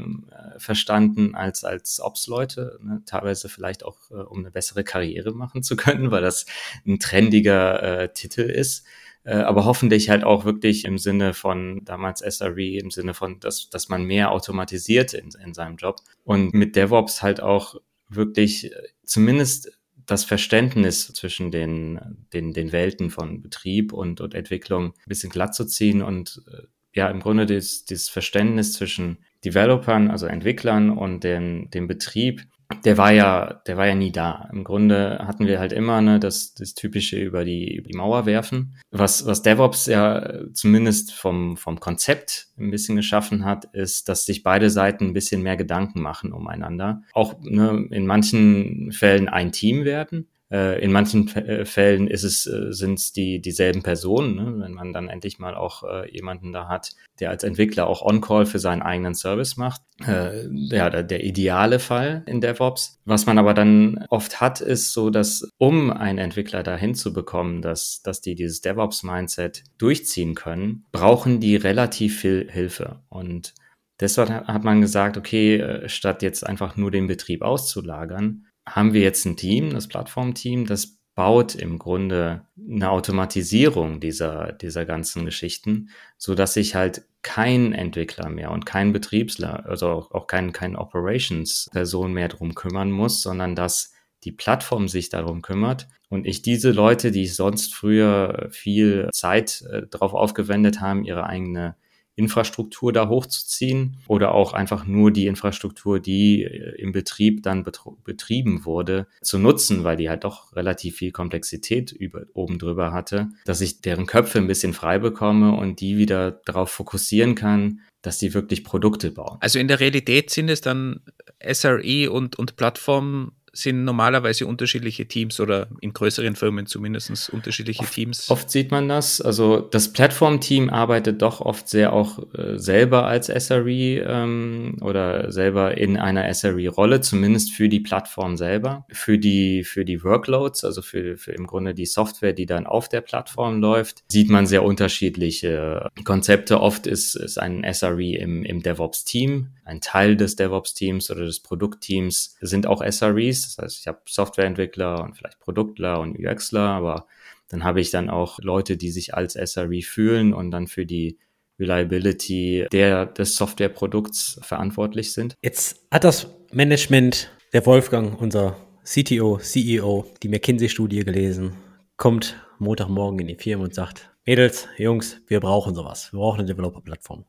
Speaker 2: verstanden als als Ops-Leute. Ne? Teilweise vielleicht auch, äh, um eine bessere Karriere machen zu können, weil das ein trendiger äh, Titel ist aber hoffentlich halt auch wirklich im Sinne von damals SRE, im Sinne von, dass, dass man mehr automatisiert in, in seinem Job. Und mit DevOps halt auch wirklich äh, zumindest das Verständnis zwischen den, den, den Welten von Betrieb und, und Entwicklung ein bisschen glatt zu ziehen und äh, ja, im Grunde dieses, dieses Verständnis zwischen Developern, also Entwicklern und dem, dem Betrieb der war ja, der war ja nie da. Im Grunde hatten wir halt immer ne, das, das typische über die, über die Mauer werfen. Was, was DevOps ja zumindest vom, vom Konzept ein bisschen geschaffen hat, ist, dass sich beide Seiten ein bisschen mehr Gedanken machen umeinander. Auch ne, in manchen Fällen ein Team werden. Äh, in manchen äh, Fällen ist es, äh, sind es die, dieselben Personen, ne? wenn man dann endlich mal auch äh, jemanden da hat, der als Entwickler auch On-Call für seinen eigenen Service macht. Äh, ja, der, der ideale Fall in DevOps. Was man aber dann oft hat, ist so, dass um einen Entwickler dahin zu bekommen, dass, dass die dieses DevOps-Mindset durchziehen können, brauchen die relativ viel Hilfe. Und deshalb hat man gesagt, okay, statt jetzt einfach nur den Betrieb auszulagern, haben wir jetzt ein Team, das Plattformteam, das baut im Grunde eine Automatisierung dieser, dieser ganzen Geschichten, so dass sich halt kein Entwickler mehr und kein Betriebsler, also auch, auch kein, kein Operations-Person mehr drum kümmern muss, sondern dass die Plattform sich darum kümmert und ich diese Leute, die sonst früher viel Zeit äh, darauf aufgewendet haben, ihre eigene Infrastruktur da hochzuziehen oder auch einfach nur die Infrastruktur, die äh, im Betrieb dann betrieben wurde, zu nutzen, weil die halt doch relativ viel Komplexität über, oben drüber hatte, dass ich deren Köpfe ein bisschen frei bekomme und die wieder darauf fokussieren kann, dass die wirklich Produkte bauen.
Speaker 3: Also in der Realität sind es dann SRE und, und Plattformen sind normalerweise unterschiedliche Teams oder in größeren Firmen zumindest unterschiedliche
Speaker 2: oft,
Speaker 3: Teams.
Speaker 2: Oft sieht man das. Also das Plattform-Team arbeitet doch oft sehr auch äh, selber als SRE ähm, oder selber in einer SRE-Rolle, zumindest für die Plattform selber. Für die, für die Workloads, also für, für im Grunde die Software, die dann auf der Plattform läuft, sieht man sehr unterschiedliche Konzepte. Oft ist, ist ein SRE im, im DevOps-Team ein Teil des DevOps-Teams oder des Produktteams sind auch SREs. Das heißt, ich habe Softwareentwickler und vielleicht Produktler und UXler, aber dann habe ich dann auch Leute, die sich als SRE fühlen und dann für die Reliability der, des Softwareprodukts verantwortlich sind.
Speaker 1: Jetzt hat das Management, der Wolfgang, unser CTO, CEO, die McKinsey-Studie gelesen, kommt Montagmorgen in die Firma und sagt, Mädels, Jungs, wir brauchen sowas. Wir brauchen eine Developer-Plattform.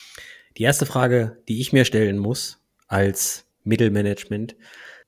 Speaker 1: Die erste Frage, die ich mir stellen muss als Mittelmanagement,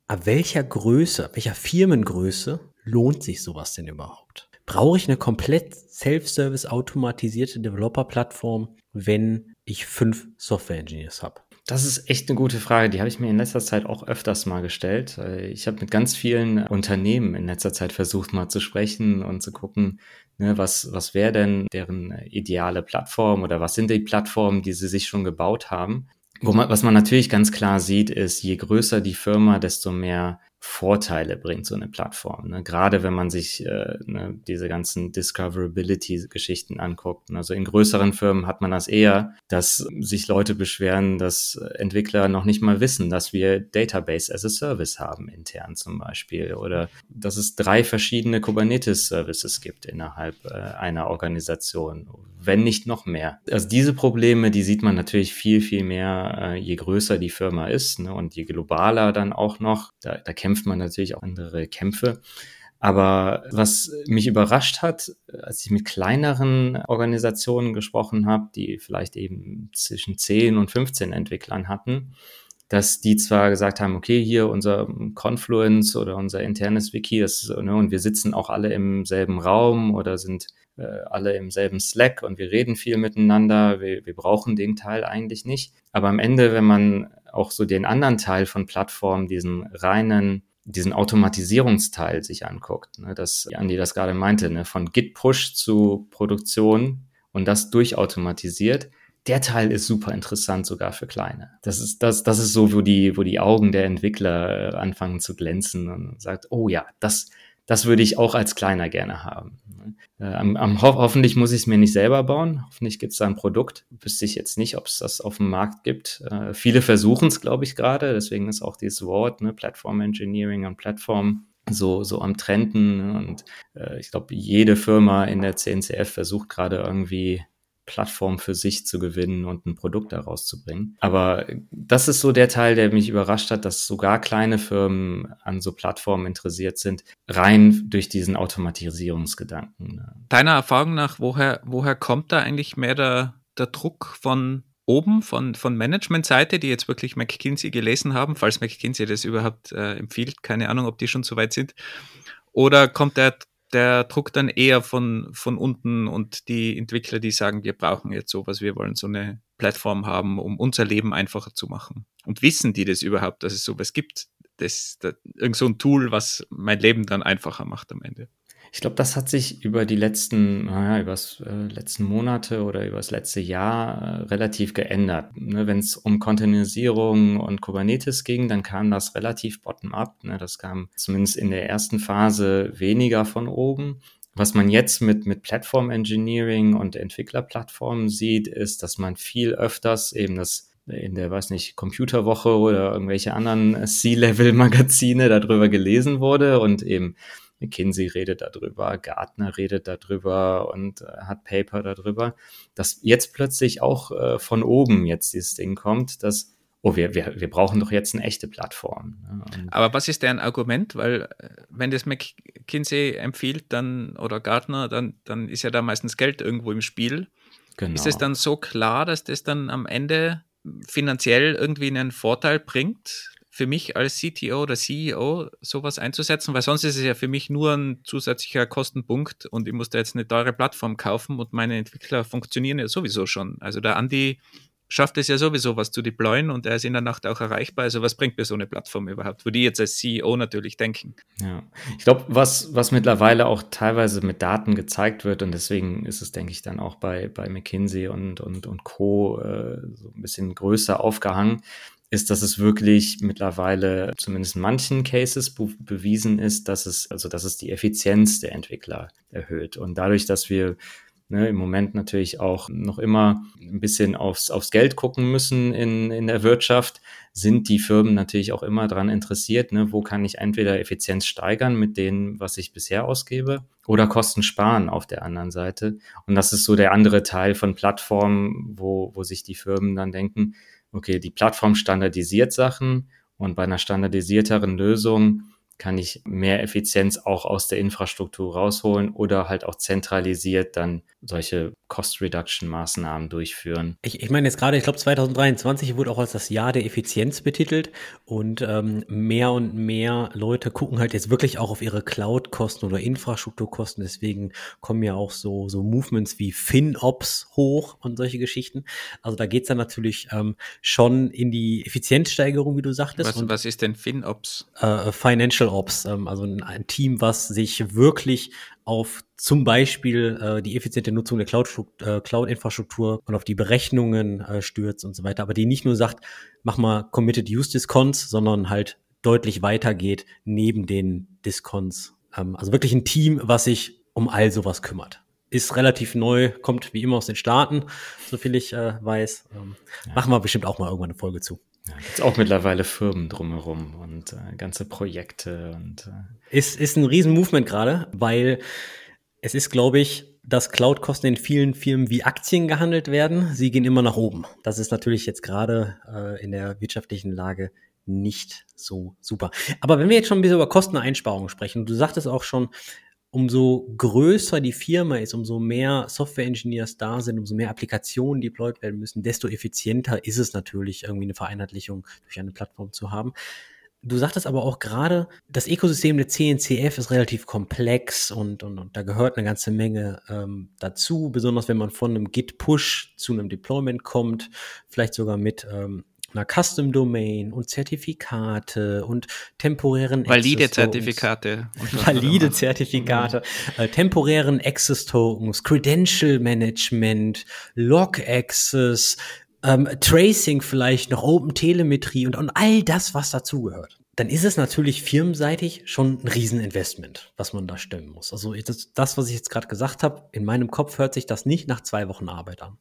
Speaker 1: ab welcher Größe, welcher Firmengröße lohnt sich sowas denn überhaupt? Brauche ich eine komplett Self-Service automatisierte Developer-Plattform, wenn ich fünf Software-Engineers habe?
Speaker 2: Das ist echt eine gute Frage. Die habe ich mir in letzter Zeit auch öfters mal gestellt. Ich habe mit ganz vielen Unternehmen in letzter Zeit versucht, mal zu sprechen und zu gucken, ne, was, was wäre denn deren ideale Plattform oder was sind die Plattformen, die sie sich schon gebaut haben. Wo man, was man natürlich ganz klar sieht, ist, je größer die Firma, desto mehr Vorteile bringt so eine Plattform. Ne? Gerade wenn man sich äh, ne, diese ganzen Discoverability-Geschichten anguckt. Also in größeren Firmen hat man das eher, dass sich Leute beschweren, dass Entwickler noch nicht mal wissen, dass wir Database as a Service haben, intern zum Beispiel. Oder dass es drei verschiedene Kubernetes-Services gibt innerhalb äh, einer Organisation, wenn nicht noch mehr. Also diese Probleme, die sieht man natürlich viel, viel mehr, äh, je größer die Firma ist ne? und je globaler dann auch noch. Da, da kämpft man natürlich auch andere Kämpfe. Aber was mich überrascht hat, als ich mit kleineren Organisationen gesprochen habe, die vielleicht eben zwischen 10 und 15 Entwicklern hatten, dass die zwar gesagt haben, okay, hier unser Confluence oder unser internes Wiki, das, ne, und wir sitzen auch alle im selben Raum oder sind äh, alle im selben Slack und wir reden viel miteinander, wir, wir brauchen den Teil eigentlich nicht. Aber am Ende, wenn man auch so den anderen Teil von Plattformen, diesen reinen diesen Automatisierungsteil sich anguckt, ne, dass Andi das gerade meinte, ne, von Git-Push zu Produktion und das durchautomatisiert, der Teil ist super interessant sogar für Kleine. Das ist, das, das ist so, wo die, wo die Augen der Entwickler äh, anfangen zu glänzen und sagt, oh ja, das, das würde ich auch als Kleiner gerne haben. Äh, am, am, ho hoffentlich muss ich es mir nicht selber bauen. Hoffentlich gibt es da ein Produkt. Wüsste ich jetzt nicht, ob es das auf dem Markt gibt. Äh, viele versuchen es, glaube ich, gerade. Deswegen ist auch dieses Wort, ne, Platform Engineering und Plattform so, so am Trenden. Und äh, ich glaube, jede Firma in der CNCF versucht gerade irgendwie Plattform für sich zu gewinnen und ein Produkt daraus zu bringen. Aber das ist so der Teil, der mich überrascht hat, dass sogar kleine Firmen an so Plattformen interessiert sind, rein durch diesen Automatisierungsgedanken. Ne?
Speaker 3: Deiner Erfahrung nach, woher, woher kommt da eigentlich mehr der, der Druck von oben, von, von Managementseite, die jetzt wirklich McKinsey gelesen haben, falls McKinsey das überhaupt äh, empfiehlt, keine Ahnung, ob die schon so weit sind. Oder kommt der der Druck dann eher von, von unten und die Entwickler, die sagen, wir brauchen jetzt sowas, wir wollen so eine Plattform haben, um unser Leben einfacher zu machen. Und wissen die das überhaupt, dass es sowas gibt? Das, das irgend so ein Tool, was mein Leben dann einfacher macht am Ende.
Speaker 2: Ich glaube, das hat sich über die letzten, naja, über das äh, letzten Monate oder über das letzte Jahr äh, relativ geändert. Ne, Wenn es um Containerisierung und Kubernetes ging, dann kam das relativ bottom-up. Ne? Das kam zumindest in der ersten Phase weniger von oben. Was man jetzt mit, mit Platform Engineering und Entwicklerplattformen sieht, ist, dass man viel öfters eben das in der, weiß nicht, Computerwoche oder irgendwelche anderen C-Level-Magazine darüber gelesen wurde und eben McKinsey redet darüber, Gartner redet darüber und äh, hat Paper darüber, dass jetzt plötzlich auch äh, von oben jetzt dieses Ding kommt, dass oh, wir, wir, wir brauchen doch jetzt eine echte Plattform.
Speaker 3: Ne? Aber was ist deren Argument? Weil äh, wenn das McKinsey empfiehlt, dann oder Gartner, dann, dann ist ja da meistens Geld irgendwo im Spiel. Genau. Ist es dann so klar, dass das dann am Ende finanziell irgendwie einen Vorteil bringt? Für mich als CTO oder CEO sowas einzusetzen, weil sonst ist es ja für mich nur ein zusätzlicher Kostenpunkt und ich muss da jetzt eine teure Plattform kaufen und meine Entwickler funktionieren ja sowieso schon. Also der Andi schafft es ja sowieso, was zu deployen und er ist in der Nacht auch erreichbar. Also was bringt mir so eine Plattform überhaupt, wo die jetzt als CEO natürlich denken?
Speaker 2: Ja, ich glaube, was, was mittlerweile auch teilweise mit Daten gezeigt wird und deswegen ist es, denke ich, dann auch bei, bei McKinsey und, und, und Co. Äh, so ein bisschen größer aufgehangen, ist, dass es wirklich mittlerweile zumindest in manchen Cases be bewiesen ist, dass es, also dass es die Effizienz der Entwickler erhöht. Und dadurch, dass wir ne, im Moment natürlich auch noch immer ein bisschen aufs, aufs Geld gucken müssen in, in der Wirtschaft, sind die Firmen natürlich auch immer daran interessiert, ne, wo kann ich entweder Effizienz steigern mit dem, was ich bisher ausgebe, oder Kosten sparen auf der anderen Seite. Und das ist so der andere Teil von Plattformen, wo, wo sich die Firmen dann denken, okay, die Plattform standardisiert Sachen und bei einer standardisierteren Lösung kann ich mehr Effizienz auch aus der Infrastruktur rausholen oder halt auch zentralisiert dann solche Cost-Reduction-Maßnahmen durchführen.
Speaker 1: Ich, ich meine jetzt gerade, ich glaube 2023 wurde auch als das Jahr der Effizienz betitelt und ähm, mehr und mehr Leute gucken halt jetzt wirklich auch auf ihre Cloud-Kosten oder Infrastrukturkosten. Deswegen kommen ja auch so, so Movements wie FinOps hoch und solche Geschichten. Also da geht's dann natürlich ähm, schon in die Effizienzsteigerung, wie du sagtest.
Speaker 3: Was, was ist denn FinOps?
Speaker 1: Äh, Financial Ops, ähm, also ein, ein Team, was sich wirklich auf zum Beispiel äh, die effiziente Nutzung der äh, Cloud-Infrastruktur Cloud und auf die Berechnungen äh, stürzt und so weiter, aber die nicht nur sagt, mach mal Committed Use Discounts, sondern halt deutlich weitergeht neben den Discounts. Ähm, also wirklich ein Team, was sich um all sowas kümmert. Ist relativ neu, kommt wie immer aus den Staaten, so viel ich äh, weiß. Ähm, ja. Machen wir bestimmt auch mal irgendwann eine Folge zu.
Speaker 2: Ja, gibt auch mittlerweile Firmen drumherum und äh, ganze Projekte und
Speaker 1: äh ist, ist ein Riesen-Movement gerade, weil es ist, glaube ich, dass Cloud-Kosten in vielen Firmen wie Aktien gehandelt werden. Sie gehen immer nach oben. Das ist natürlich jetzt gerade äh, in der wirtschaftlichen Lage nicht so super. Aber wenn wir jetzt schon ein bisschen über Kosteneinsparungen sprechen, du sagtest auch schon, umso größer die Firma ist, umso mehr Software-Engineers da sind, umso mehr Applikationen deployed werden müssen, desto effizienter ist es natürlich, irgendwie eine Vereinheitlichung durch eine Plattform zu haben. Du sagtest aber auch gerade, das Ökosystem der CNCF ist relativ komplex und, und, und da gehört eine ganze Menge ähm, dazu, besonders wenn man von einem Git-Push zu einem Deployment kommt, vielleicht sogar mit ähm, einer Custom Domain und Zertifikate und temporären
Speaker 3: Valide Zertifikate.
Speaker 1: Valide Zertifikate, äh, temporären Access Tokens, Credential Management, Log Access, ähm, Tracing vielleicht noch, Open Telemetrie und, und all das, was dazugehört. Dann ist es natürlich firmenseitig schon ein Rieseninvestment, was man da stemmen muss. Also das, das was ich jetzt gerade gesagt habe, in meinem Kopf hört sich das nicht nach zwei Wochen Arbeit an.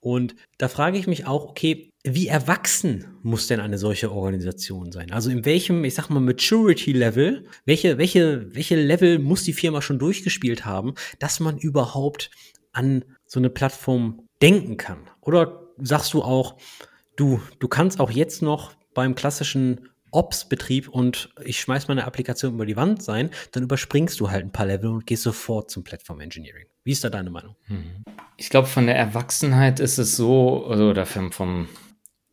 Speaker 1: Und da frage ich mich auch, okay, wie erwachsen muss denn eine solche Organisation sein? Also in welchem, ich sag mal, Maturity Level, welche, welche, welche Level muss die Firma schon durchgespielt haben, dass man überhaupt an so eine Plattform denken kann? Oder sagst du auch, du, du kannst auch jetzt noch beim klassischen Ops-Betrieb und ich schmeiß meine Applikation über die Wand sein, dann überspringst du halt ein paar Level und gehst sofort zum Platform Engineering. Wie ist da deine Meinung?
Speaker 2: Ich glaube, von der Erwachsenheit ist es so, also, oder vom, vom,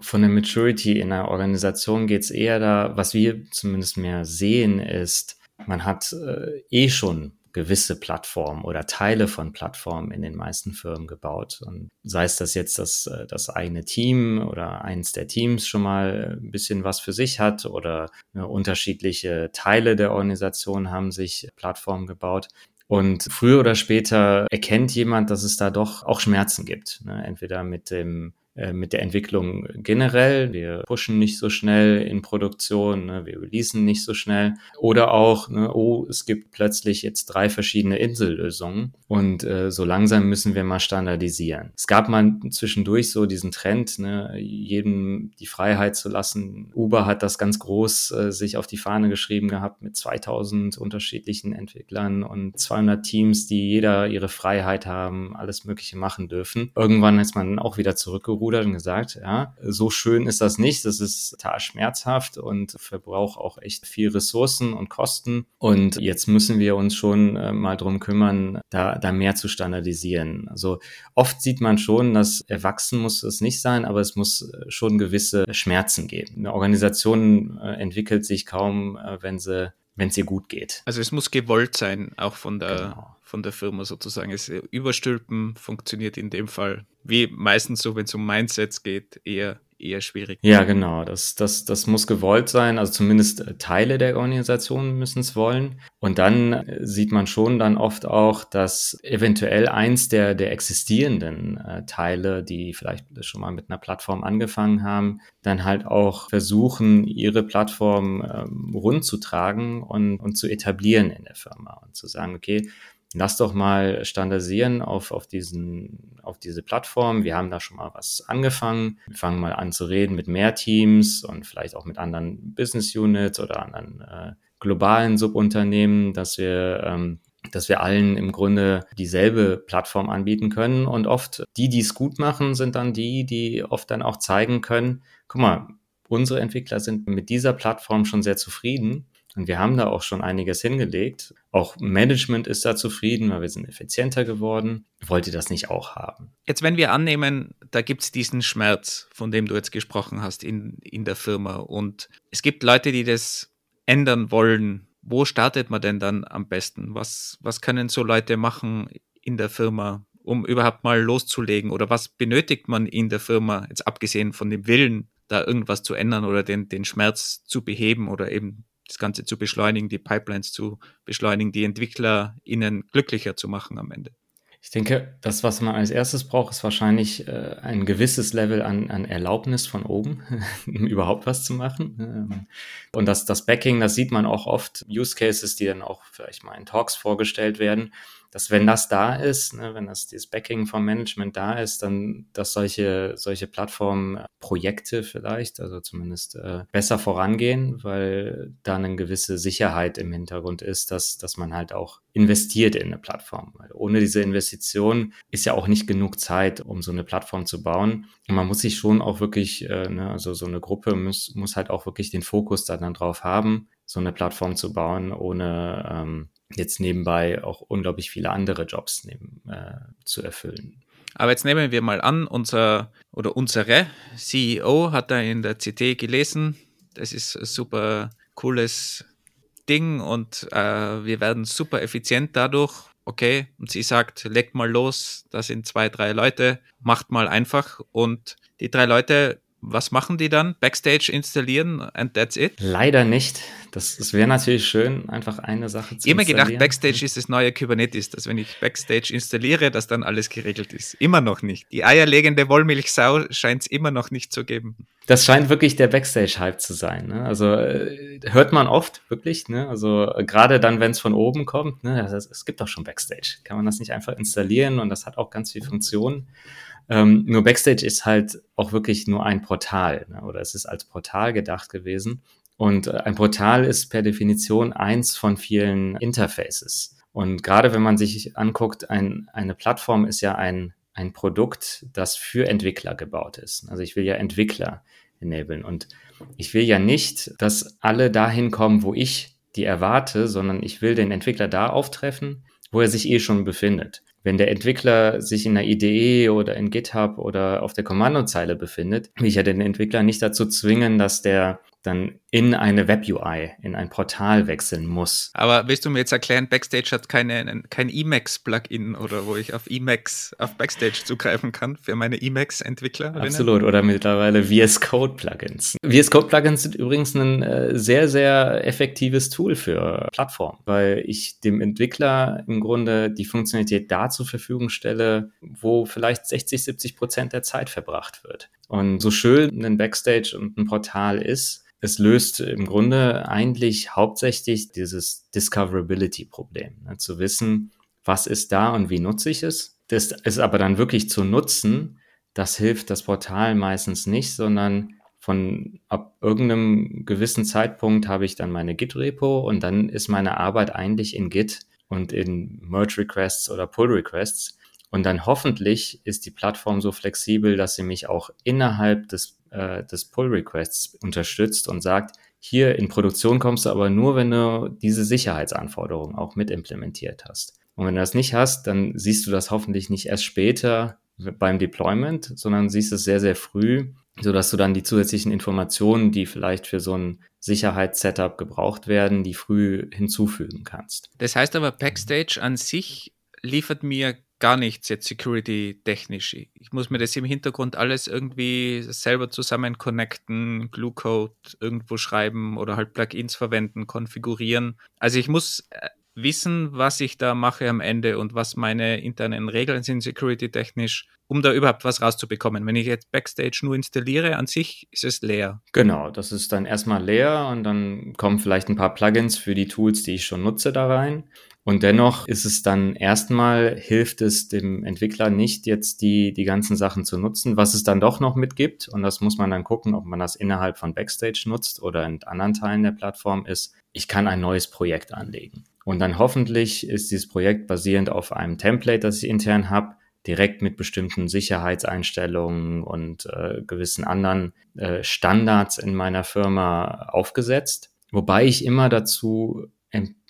Speaker 2: von der Maturity in einer Organisation geht es eher da, was wir zumindest mehr sehen, ist, man hat äh, eh schon gewisse Plattformen oder Teile von Plattformen in den meisten Firmen gebaut. Und sei es das jetzt das, äh, das eigene Team oder eins der Teams schon mal ein bisschen was für sich hat oder ne, unterschiedliche Teile der Organisation haben sich Plattformen gebaut. Und früher oder später erkennt jemand, dass es da doch auch Schmerzen gibt. Ne? Entweder mit dem äh, mit der Entwicklung generell. Wir pushen nicht so schnell in Produktion, ne, wir releasen nicht so schnell. Oder auch, ne, oh, es gibt plötzlich jetzt drei verschiedene Insellösungen und äh, so langsam müssen wir mal standardisieren. Es gab mal zwischendurch so diesen Trend, ne, jedem die Freiheit zu lassen. Uber hat das ganz groß äh, sich auf die Fahne geschrieben gehabt mit 2000 unterschiedlichen Entwicklern und 200 Teams, die jeder ihre Freiheit haben, alles Mögliche machen dürfen. Irgendwann ist man auch wieder zurückgerufen und gesagt, ja, so schön ist das nicht, das ist total schmerzhaft und verbraucht auch echt viel Ressourcen und Kosten. Und jetzt müssen wir uns schon äh, mal drum kümmern, da, da mehr zu standardisieren. Also oft sieht man schon, dass erwachsen muss es nicht sein, aber es muss äh, schon gewisse Schmerzen geben. Eine Organisation äh, entwickelt sich kaum, wenn sie wenn es ihr gut geht.
Speaker 3: Also es muss gewollt sein, auch von der, genau. von der Firma sozusagen. Es Überstülpen funktioniert in dem Fall, wie meistens so, wenn es um Mindsets geht, eher eher schwierig.
Speaker 2: Ja, genau. Das, das, das muss gewollt sein. Also zumindest äh, Teile der Organisation müssen es wollen. Und dann äh, sieht man schon dann oft auch, dass eventuell eins der, der existierenden äh, Teile, die vielleicht schon mal mit einer Plattform angefangen haben, dann halt auch versuchen, ihre Plattform ähm, rund zu tragen und, und zu etablieren in der Firma und zu sagen, okay, lass doch mal standardisieren auf, auf, diesen, auf diese Plattform. Wir haben da schon mal was angefangen. Wir fangen mal an zu reden mit mehr Teams und vielleicht auch mit anderen Business Units oder anderen äh, globalen Subunternehmen, dass wir ähm, dass wir allen im Grunde dieselbe Plattform anbieten können. Und oft die, die es gut machen, sind dann die, die oft dann auch zeigen können, guck mal, unsere Entwickler sind mit dieser Plattform schon sehr zufrieden. Und wir haben da auch schon einiges hingelegt. Auch Management ist da zufrieden, weil wir sind effizienter geworden. Wollt ihr das nicht auch haben?
Speaker 3: Jetzt, wenn wir annehmen, da gibt es diesen Schmerz, von dem du jetzt gesprochen hast in, in der Firma. Und es gibt Leute, die das ändern wollen. Wo startet man denn dann am besten? Was, was können so Leute machen in der Firma, um überhaupt mal loszulegen? Oder was benötigt man in der Firma, jetzt abgesehen von dem Willen, da irgendwas zu ändern oder den, den Schmerz zu beheben oder eben das Ganze zu beschleunigen, die Pipelines zu beschleunigen, die EntwicklerInnen glücklicher zu machen am Ende.
Speaker 2: Ich denke, das, was man als erstes braucht, ist wahrscheinlich äh, ein gewisses Level an, an Erlaubnis von oben, überhaupt was zu machen. Ähm, und das, das Backing, das sieht man auch oft, Use Cases, die dann auch vielleicht mal in Talks vorgestellt werden, dass wenn das da ist, ne, wenn das dieses Backing vom Management da ist, dann, dass solche, solche Plattformprojekte vielleicht, also zumindest äh, besser vorangehen, weil da eine gewisse Sicherheit im Hintergrund ist, dass, dass man halt auch investiert in eine Plattform. Weil ohne diese Investition ist ja auch nicht genug Zeit, um so eine Plattform zu bauen. Und man muss sich schon auch wirklich, äh, ne, also so eine Gruppe muss, muss halt auch wirklich den Fokus da dann drauf haben, so eine Plattform zu bauen, ohne ähm, jetzt nebenbei auch unglaublich viele andere Jobs neben, äh, zu erfüllen.
Speaker 3: Aber jetzt nehmen wir mal an, unser oder unsere CEO hat da in der CT gelesen, das ist ein super cooles Ding und äh, wir werden super effizient dadurch. Okay, und sie sagt, legt mal los, da sind zwei, drei Leute, macht mal einfach. Und die drei Leute was machen die dann? Backstage installieren and that's it?
Speaker 2: Leider nicht. Das, das wäre natürlich schön, einfach eine Sache
Speaker 3: zu Immer gedacht, Backstage ist das neue Kubernetes, dass wenn ich Backstage installiere, dass dann alles geregelt ist. Immer noch nicht. Die eierlegende Wollmilchsau scheint es immer noch nicht zu geben.
Speaker 2: Das scheint wirklich der Backstage-Hype zu sein. Ne? Also äh, hört man oft wirklich. Ne? Also gerade dann, wenn es von oben kommt. Ne? Es gibt doch schon Backstage. Kann man das nicht einfach installieren und das hat auch ganz viele Funktionen. Ähm, nur Backstage ist halt auch wirklich nur ein Portal ne? oder es ist als Portal gedacht gewesen. Und äh, ein Portal ist per Definition eins von vielen Interfaces. Und gerade wenn man sich anguckt, ein, eine Plattform ist ja ein, ein Produkt, das für Entwickler gebaut ist. Also ich will ja Entwickler enablen und ich will ja nicht, dass alle dahin kommen, wo ich die erwarte, sondern ich will den Entwickler da auftreffen, wo er sich eh schon befindet. Wenn der Entwickler sich in der IDE oder in GitHub oder auf der Kommandozeile befindet, will ich ja den Entwickler nicht dazu zwingen, dass der dann in eine Web-UI, in ein Portal wechseln muss.
Speaker 3: Aber willst du mir jetzt erklären, Backstage hat keine, kein Emacs-Plugin oder wo ich auf Emacs, auf Backstage zugreifen kann für meine Emacs-Entwickler?
Speaker 2: Absolut, oder mittlerweile VS Code-Plugins. VS Code-Plugins sind übrigens ein äh, sehr, sehr effektives Tool für Plattformen, weil ich dem Entwickler im Grunde die Funktionalität da zur Verfügung stelle, wo vielleicht 60, 70 Prozent der Zeit verbracht wird. Und so schön ein Backstage und ein Portal ist, es löst im Grunde eigentlich hauptsächlich dieses Discoverability-Problem. Ne? Zu wissen, was ist da und wie nutze ich es. Das ist aber dann wirklich zu nutzen, das hilft das Portal meistens nicht, sondern von ab irgendeinem gewissen Zeitpunkt habe ich dann meine Git-Repo und dann ist meine Arbeit eigentlich in Git und in Merge-Requests oder Pull-Requests. Und dann hoffentlich ist die Plattform so flexibel, dass sie mich auch innerhalb des äh, des Pull-Requests unterstützt und sagt, hier in Produktion kommst du aber nur, wenn du diese Sicherheitsanforderungen auch mit implementiert hast. Und wenn du das nicht hast, dann siehst du das hoffentlich nicht erst später beim Deployment, sondern siehst es sehr, sehr früh, so dass du dann die zusätzlichen Informationen, die vielleicht für so ein Sicherheitssetup gebraucht werden, die früh hinzufügen kannst.
Speaker 3: Das heißt aber, Backstage an sich liefert mir gar nichts jetzt security-technisch. Ich muss mir das im Hintergrund alles irgendwie selber zusammen connecten, Glue-Code irgendwo schreiben oder halt Plugins verwenden, konfigurieren. Also ich muss äh, wissen, was ich da mache am Ende und was meine internen Regeln sind, security-technisch, um da überhaupt was rauszubekommen. Wenn ich jetzt Backstage nur installiere, an sich ist es leer.
Speaker 2: Genau, das ist dann erstmal leer und dann kommen vielleicht ein paar Plugins für die Tools, die ich schon nutze, da rein. Und dennoch ist es dann erstmal, hilft es dem Entwickler nicht, jetzt die, die ganzen Sachen zu nutzen, was es dann doch noch mitgibt. Und das muss man dann gucken, ob man das innerhalb von Backstage nutzt oder in anderen Teilen der Plattform ist. Ich kann ein neues Projekt anlegen. Und dann hoffentlich ist dieses Projekt basierend auf einem Template, das ich intern habe, direkt mit bestimmten Sicherheitseinstellungen und äh, gewissen anderen äh, Standards in meiner Firma aufgesetzt. Wobei ich immer dazu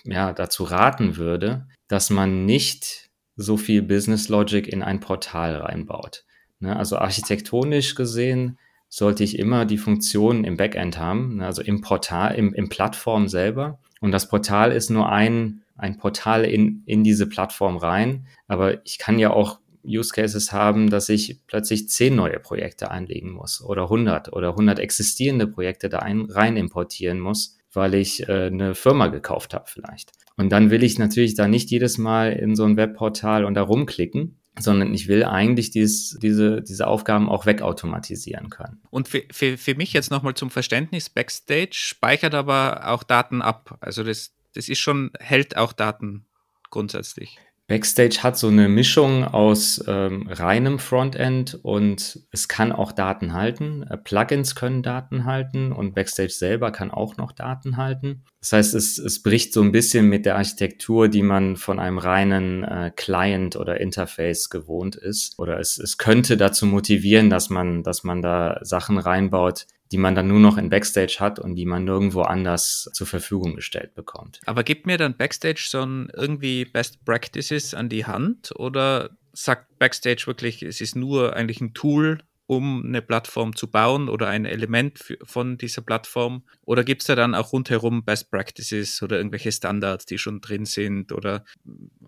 Speaker 2: ja, dazu raten würde, dass man nicht so viel Business Logic in ein Portal reinbaut. Ne? Also architektonisch gesehen sollte ich immer die Funktionen im Backend haben, ne? also im Portal, im, im Plattform selber. Und das Portal ist nur ein, ein Portal in, in diese Plattform rein. Aber ich kann ja auch Use Cases haben, dass ich plötzlich zehn neue Projekte einlegen muss oder 100 oder 100 existierende Projekte da ein, rein importieren muss weil ich äh, eine Firma gekauft habe vielleicht. Und dann will ich natürlich da nicht jedes Mal in so ein Webportal und da rumklicken, sondern ich will eigentlich dies, diese, diese Aufgaben auch wegautomatisieren können.
Speaker 3: Und für, für, für mich jetzt nochmal zum Verständnis, Backstage speichert aber auch Daten ab. Also das, das ist schon, hält auch Daten grundsätzlich.
Speaker 2: Backstage hat so eine Mischung aus ähm, reinem Frontend und es kann auch Daten halten. Äh, Plugins können Daten halten und Backstage selber kann auch noch Daten halten. Das heißt, es, es bricht so ein bisschen mit der Architektur, die man von einem reinen äh, Client oder Interface gewohnt ist. Oder es, es könnte dazu motivieren, dass man, dass man da Sachen reinbaut, die man dann nur noch in Backstage hat und die man nirgendwo anders zur Verfügung gestellt bekommt.
Speaker 3: Aber gibt mir dann Backstage so ein irgendwie Best Practices an die Hand oder sagt Backstage wirklich, es ist nur eigentlich ein Tool, um eine Plattform zu bauen oder ein Element von dieser Plattform? Oder gibt es da dann auch rundherum Best Practices oder irgendwelche Standards, die schon drin sind oder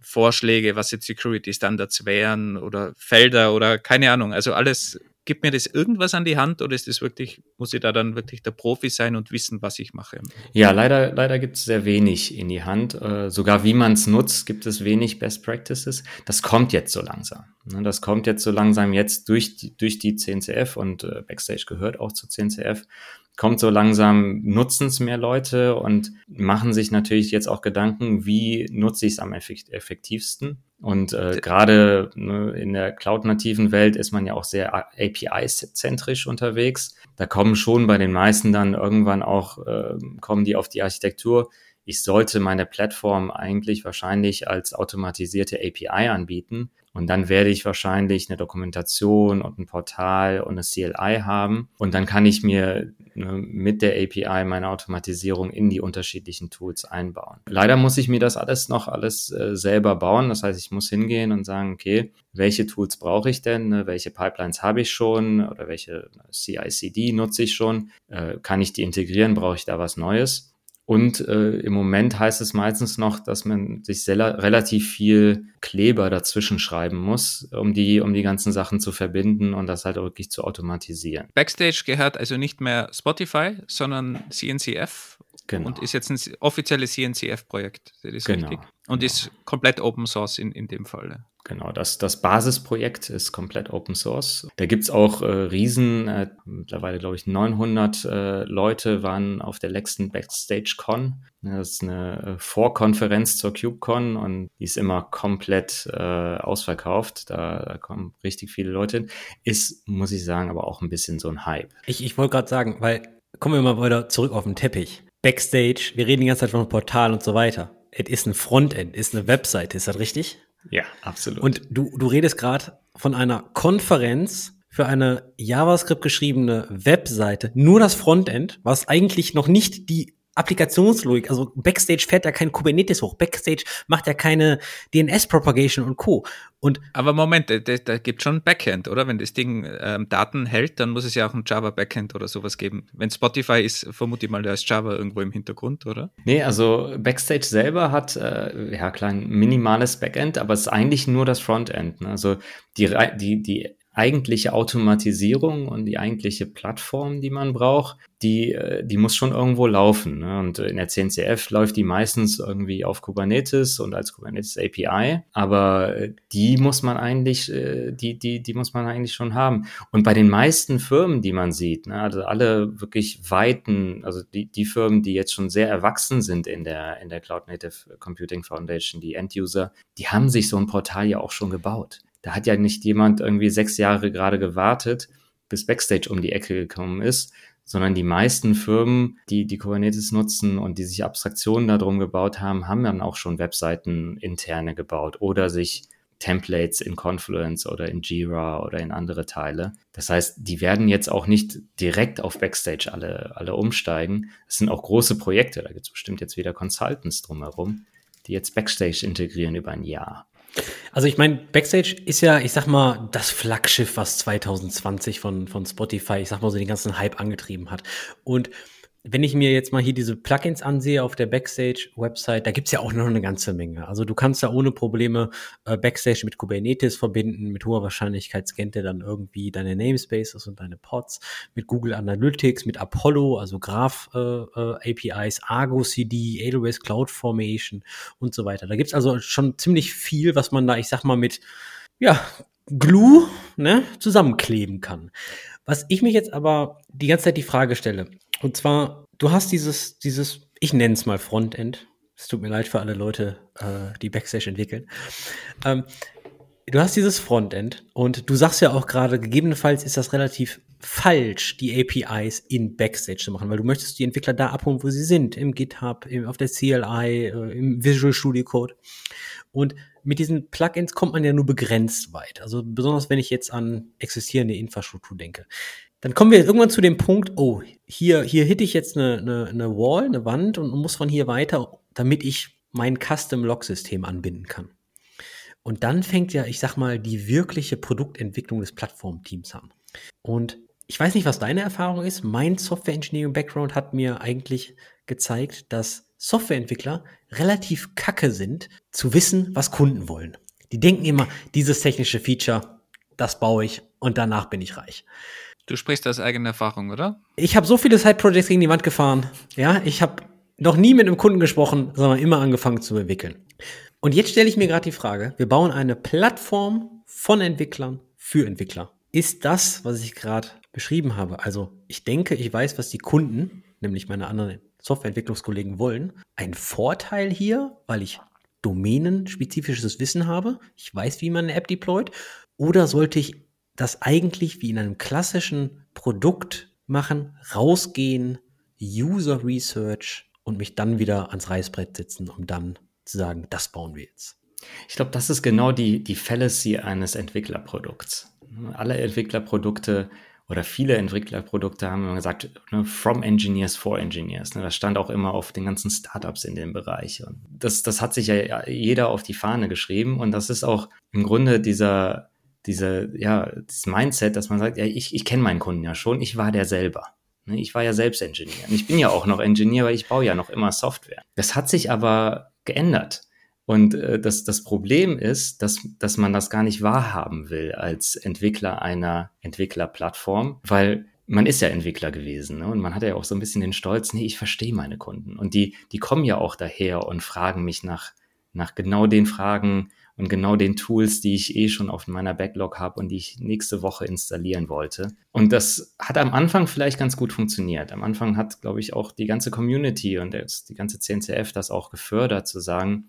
Speaker 3: Vorschläge, was jetzt Security Standards wären oder Felder oder keine Ahnung, also alles gibt mir das irgendwas an die Hand oder ist das wirklich, muss ich da dann wirklich der Profi sein und wissen, was ich mache?
Speaker 2: Ja, leider, leider gibt es sehr wenig in die Hand. Äh, sogar wie man es nutzt, gibt es wenig Best Practices. Das kommt jetzt so langsam. Ne? Das kommt jetzt so langsam jetzt durch die, durch die CNCF und äh, Backstage gehört auch zur CNCF kommt so langsam, nutzen es mehr Leute und machen sich natürlich jetzt auch Gedanken, wie nutze ich es am effektivsten. Und äh, gerade ne, in der cloud-nativen Welt ist man ja auch sehr API-zentrisch unterwegs. Da kommen schon bei den meisten dann irgendwann auch, äh, kommen die auf die Architektur. Ich sollte meine Plattform eigentlich wahrscheinlich als automatisierte API anbieten. Und dann werde ich wahrscheinlich eine Dokumentation und ein Portal und eine CLI haben. Und dann kann ich mir ne, mit der API meine Automatisierung in die unterschiedlichen Tools einbauen. Leider muss ich mir das alles noch alles äh, selber bauen. Das heißt, ich muss hingehen und sagen, okay, welche Tools brauche ich denn? Ne? Welche Pipelines habe ich schon? Oder welche CI/CD nutze ich schon? Äh, kann ich die integrieren? Brauche ich da was Neues? Und äh, im Moment heißt es meistens noch, dass man sich relativ viel Kleber dazwischen schreiben muss, um die, um die ganzen Sachen zu verbinden und das halt wirklich zu automatisieren.
Speaker 3: Backstage gehört also nicht mehr Spotify, sondern CNCF genau. und ist jetzt ein offizielles CNCF-Projekt. Das ist genau, richtig. Und genau. ist komplett Open Source in, in dem Fall.
Speaker 2: Genau, das, das Basisprojekt ist komplett Open Source. Da gibt's auch äh, Riesen, äh, mittlerweile glaube ich 900 äh, Leute waren auf der letzten Backstage Con. Das ist eine äh, Vorkonferenz zur KubeCon und die ist immer komplett äh, ausverkauft. Da, da kommen richtig viele Leute hin. Ist, muss ich sagen, aber auch ein bisschen so ein Hype.
Speaker 1: Ich, ich wollte gerade sagen, weil kommen wir mal wieder zurück auf den Teppich. Backstage, wir reden die ganze Zeit von einem Portal und so weiter. Es ist ein Frontend, ist eine Webseite, ist das richtig?
Speaker 2: Ja, absolut.
Speaker 1: Und du, du redest gerade von einer Konferenz für eine JavaScript geschriebene Webseite, nur das Frontend, was eigentlich noch nicht die Applikationslogik, also Backstage fährt ja kein Kubernetes hoch, Backstage macht ja keine DNS-Propagation und Co. Und
Speaker 3: Aber Moment, da, da gibt schon ein Backend, oder? Wenn das Ding ähm, Daten hält, dann muss es ja auch ein Java-Backend oder sowas geben. Wenn Spotify ist, vermute ich mal, da ist Java irgendwo im Hintergrund, oder?
Speaker 2: Nee, also Backstage selber hat, äh, ja klar, ein minimales Backend, aber es ist eigentlich nur das Frontend. Ne? Also die, die, die eigentliche Automatisierung und die eigentliche Plattform, die man braucht, die, äh, die muss schon irgendwo laufen. Ne? Und in der CNCF läuft die meistens irgendwie auf Kubernetes und als Kubernetes API, aber äh, die muss man eigentlich, äh, die, die, die muss man eigentlich schon haben. Und bei den meisten Firmen, die man sieht, ne, also alle wirklich weiten, also die, die Firmen, die jetzt schon sehr erwachsen sind in der, in der Cloud Native Computing Foundation, die End-User, die haben sich so ein Portal ja auch schon gebaut. Da hat ja nicht jemand irgendwie sechs Jahre gerade gewartet, bis Backstage um die Ecke gekommen ist, sondern die meisten Firmen, die die Kubernetes nutzen und die sich Abstraktionen darum gebaut haben, haben dann auch schon Webseiten interne gebaut oder sich Templates in Confluence oder in Jira oder in andere Teile. Das heißt, die werden jetzt auch nicht direkt auf Backstage alle, alle umsteigen. Es sind auch große Projekte, da gibt es bestimmt jetzt wieder Consultants drumherum, die jetzt Backstage integrieren über ein Jahr.
Speaker 1: Also ich meine, Backstage ist ja, ich sag mal, das Flaggschiff, was 2020 von, von Spotify, ich sag mal so den ganzen Hype angetrieben hat. Und wenn ich mir jetzt mal hier diese Plugins ansehe auf der Backstage-Website, da gibt's ja auch noch eine ganze Menge. Also du kannst da ohne Probleme äh, Backstage mit Kubernetes verbinden. Mit hoher Wahrscheinlichkeit scannt er dann irgendwie deine Namespaces und deine Pods. Mit Google Analytics, mit Apollo, also Graph äh, äh, APIs, Argo CD, AWS Cloud Formation und so weiter. Da gibt's also schon ziemlich viel, was man da, ich sag mal, mit ja, Glue ne, zusammenkleben kann. Was ich mich jetzt aber die ganze Zeit die Frage stelle, und zwar, du hast dieses, dieses, ich nenne es mal Frontend. Es tut mir leid für alle Leute, äh, die Backstage entwickeln. Ähm, du hast dieses Frontend und du sagst ja auch gerade, gegebenenfalls ist das relativ falsch, die APIs in Backstage zu machen, weil du möchtest die Entwickler da abholen, wo sie sind, im GitHub, im, auf der CLI, äh, im Visual Studio Code. Und mit diesen Plugins kommt man ja nur begrenzt weit. Also besonders wenn ich jetzt an existierende Infrastruktur denke dann kommen wir irgendwann zu dem Punkt, oh, hier, hier hitte ich jetzt eine, eine, eine Wall, eine Wand und muss von hier weiter, damit ich mein Custom-Log-System anbinden kann. Und dann fängt ja, ich sag mal, die wirkliche Produktentwicklung des Plattformteams an. Und ich weiß nicht, was deine Erfahrung ist. Mein Software Engineering Background hat mir eigentlich gezeigt, dass Softwareentwickler relativ kacke sind, zu wissen, was Kunden wollen. Die denken immer, dieses technische Feature, das baue ich und danach bin ich reich.
Speaker 3: Du sprichst aus eigener Erfahrung, oder?
Speaker 1: Ich habe so viele Side-Projects gegen die Wand gefahren. Ja, ich habe noch nie mit einem Kunden gesprochen, sondern immer angefangen zu entwickeln. Und jetzt stelle ich mir gerade die Frage, wir bauen eine Plattform von Entwicklern für Entwickler. Ist das, was ich gerade beschrieben habe, also ich denke, ich weiß, was die Kunden, nämlich meine anderen Softwareentwicklungskollegen wollen, ein Vorteil hier, weil ich domänenspezifisches Wissen habe, ich weiß, wie man eine App deployt, oder sollte ich das eigentlich wie in einem klassischen Produkt machen, rausgehen, User Research und mich dann wieder ans Reißbrett setzen, um dann zu sagen, das bauen wir jetzt.
Speaker 2: Ich glaube, das ist genau die, die Fallacy eines Entwicklerprodukts. Alle Entwicklerprodukte oder viele Entwicklerprodukte haben immer gesagt, ne, from engineers for engineers. Ne, das stand auch immer auf den ganzen Startups in dem Bereich. Und das, das hat sich ja jeder auf die Fahne geschrieben. Und das ist auch im Grunde dieser, diese, ja, das Mindset, dass man sagt, ja, ich, ich kenne meinen Kunden ja schon, ich war der selber. Ne, ich war ja selbst Ingenieur. Und ich bin ja auch noch Ingenieur, weil ich baue ja noch immer Software. Das hat sich aber geändert. Und äh, das, das Problem ist, dass, dass man das gar nicht wahrhaben will als Entwickler einer Entwicklerplattform, weil man ist ja Entwickler gewesen ne? und man hat ja auch so ein bisschen den Stolz, nee, ich verstehe meine Kunden. Und die, die kommen ja auch daher und fragen mich nach, nach genau den Fragen, und genau den Tools, die ich eh schon auf meiner Backlog habe und die ich nächste Woche installieren wollte. Und das hat am Anfang vielleicht ganz gut funktioniert. Am Anfang hat, glaube ich, auch die ganze Community und die ganze CNCF das auch gefördert, zu sagen,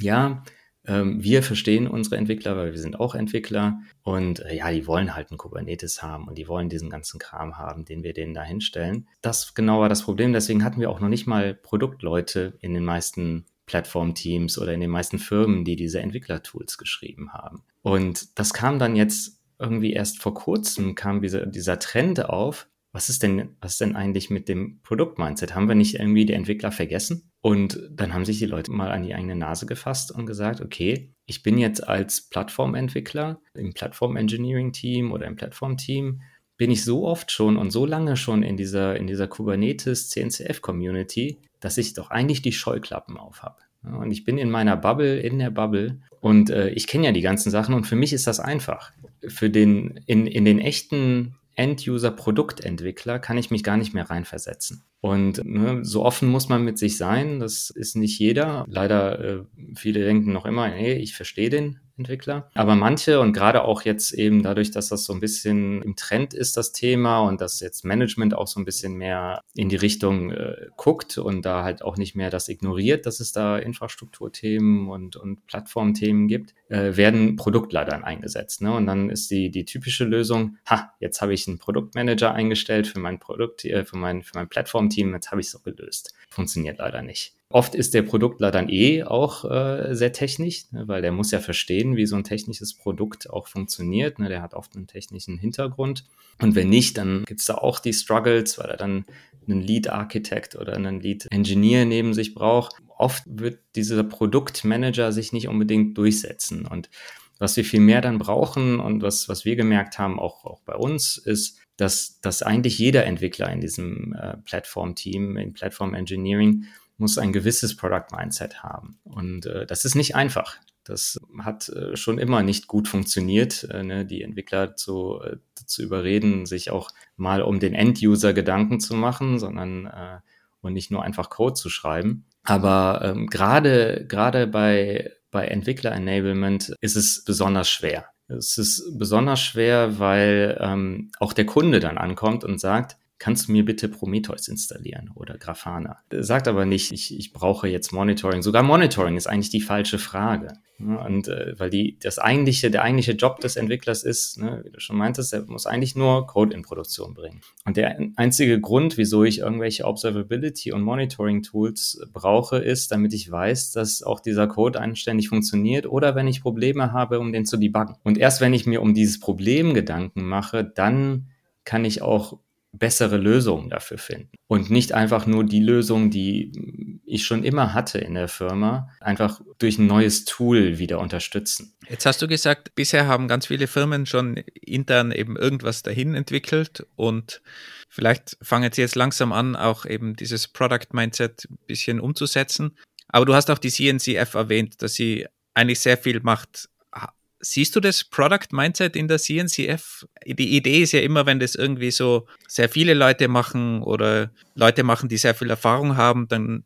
Speaker 2: ja, ähm, wir verstehen unsere Entwickler, weil wir sind auch Entwickler und äh, ja, die wollen halt ein Kubernetes haben und die wollen diesen ganzen Kram haben, den wir denen da hinstellen. Das genau war das Problem. Deswegen hatten wir auch noch nicht mal Produktleute in den meisten Plattform-Teams oder in den meisten Firmen, die diese Entwicklertools geschrieben haben. Und das kam dann jetzt irgendwie erst vor kurzem, kam dieser, dieser Trend auf. Was ist denn, was ist denn eigentlich mit dem Produkt-Mindset? Haben wir nicht irgendwie die Entwickler vergessen? Und dann haben sich die Leute mal an die eigene Nase gefasst und gesagt, okay, ich bin jetzt als Plattformentwickler im Plattform-Engineering-Team oder im Plattform-Team bin ich so oft schon und so lange schon in dieser, in dieser Kubernetes CNCF Community, dass ich doch eigentlich die Scheuklappen auf habe. Und ich bin in meiner Bubble, in der Bubble und äh, ich kenne ja die ganzen Sachen und für mich ist das einfach. für den, in, in den echten End-User-Produktentwickler kann ich mich gar nicht mehr reinversetzen. Und ne, so offen muss man mit sich sein. Das ist nicht jeder. Leider, äh, viele denken noch immer, nee, ich verstehe den Entwickler. Aber manche und gerade auch jetzt eben dadurch, dass das so ein bisschen im Trend ist, das Thema und dass jetzt Management auch so ein bisschen mehr in die Richtung äh, guckt und da halt auch nicht mehr das ignoriert, dass es da Infrastrukturthemen und, und Plattformthemen gibt, äh, werden Produktleitern eingesetzt. Ne? Und dann ist die, die typische Lösung, ha, jetzt habe ich einen Produktmanager eingestellt für mein Produkt, äh, für mein, für mein Plattformteam, jetzt habe ich es so gelöst. Funktioniert leider nicht. Oft ist der Produktler dann eh auch äh, sehr technisch, ne, weil der muss ja verstehen, wie so ein technisches Produkt auch funktioniert. Ne, der hat oft einen technischen Hintergrund. Und wenn nicht, dann gibt's da auch die Struggles, weil er dann einen Lead Architect oder einen Lead Engineer neben sich braucht. Oft wird dieser Produktmanager sich nicht unbedingt durchsetzen. Und was wir viel mehr dann brauchen und was, was wir gemerkt haben, auch, auch bei uns, ist, dass, dass eigentlich jeder Entwickler in diesem äh, Plattform-Team, in Platform Engineering, muss ein gewisses Product Mindset haben. Und äh, das ist nicht einfach. Das hat äh, schon immer nicht gut funktioniert, äh, ne, die Entwickler zu, äh, zu überreden, sich auch mal um den End-User Gedanken zu machen, sondern äh, und nicht nur einfach Code zu schreiben. Aber ähm, gerade gerade bei bei Entwickler-Enablement ist es besonders schwer. Es ist besonders schwer, weil ähm, auch der Kunde dann ankommt und sagt, kannst du mir bitte Prometheus installieren oder Grafana? Sagt aber nicht, ich, ich brauche jetzt Monitoring. Sogar Monitoring ist eigentlich die falsche Frage. Und äh, weil die, das eigentliche, der eigentliche Job des Entwicklers ist, ne, wie du schon meintest, er muss eigentlich nur Code in Produktion bringen. Und der einzige Grund, wieso ich irgendwelche Observability und Monitoring Tools brauche, ist, damit ich weiß, dass auch dieser Code anständig funktioniert oder wenn ich Probleme habe, um den zu debuggen. Und erst wenn ich mir um dieses Problem Gedanken mache, dann kann ich auch bessere Lösungen dafür finden. Und nicht einfach nur die Lösung, die ich schon immer hatte in der Firma, einfach durch ein neues Tool wieder unterstützen.
Speaker 3: Jetzt hast du gesagt, bisher haben ganz viele Firmen schon intern eben irgendwas dahin entwickelt und vielleicht fangen sie jetzt langsam an, auch eben dieses Product Mindset ein bisschen umzusetzen. Aber du hast auch die CNCF erwähnt, dass sie eigentlich sehr viel macht Siehst du das Product Mindset in der CNCF? Die Idee ist ja immer, wenn das irgendwie so sehr viele Leute machen oder Leute machen, die sehr viel Erfahrung haben, dann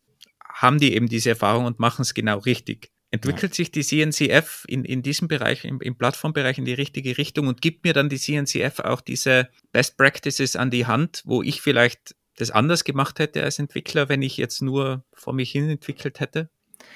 Speaker 3: haben die eben diese Erfahrung und machen es genau richtig. Entwickelt ja. sich die CNCF in, in diesem Bereich, im, im Plattformbereich in die richtige Richtung und gibt mir dann die CNCF auch diese Best Practices an die Hand, wo ich vielleicht das anders gemacht hätte als Entwickler, wenn ich jetzt nur vor mich hin entwickelt hätte?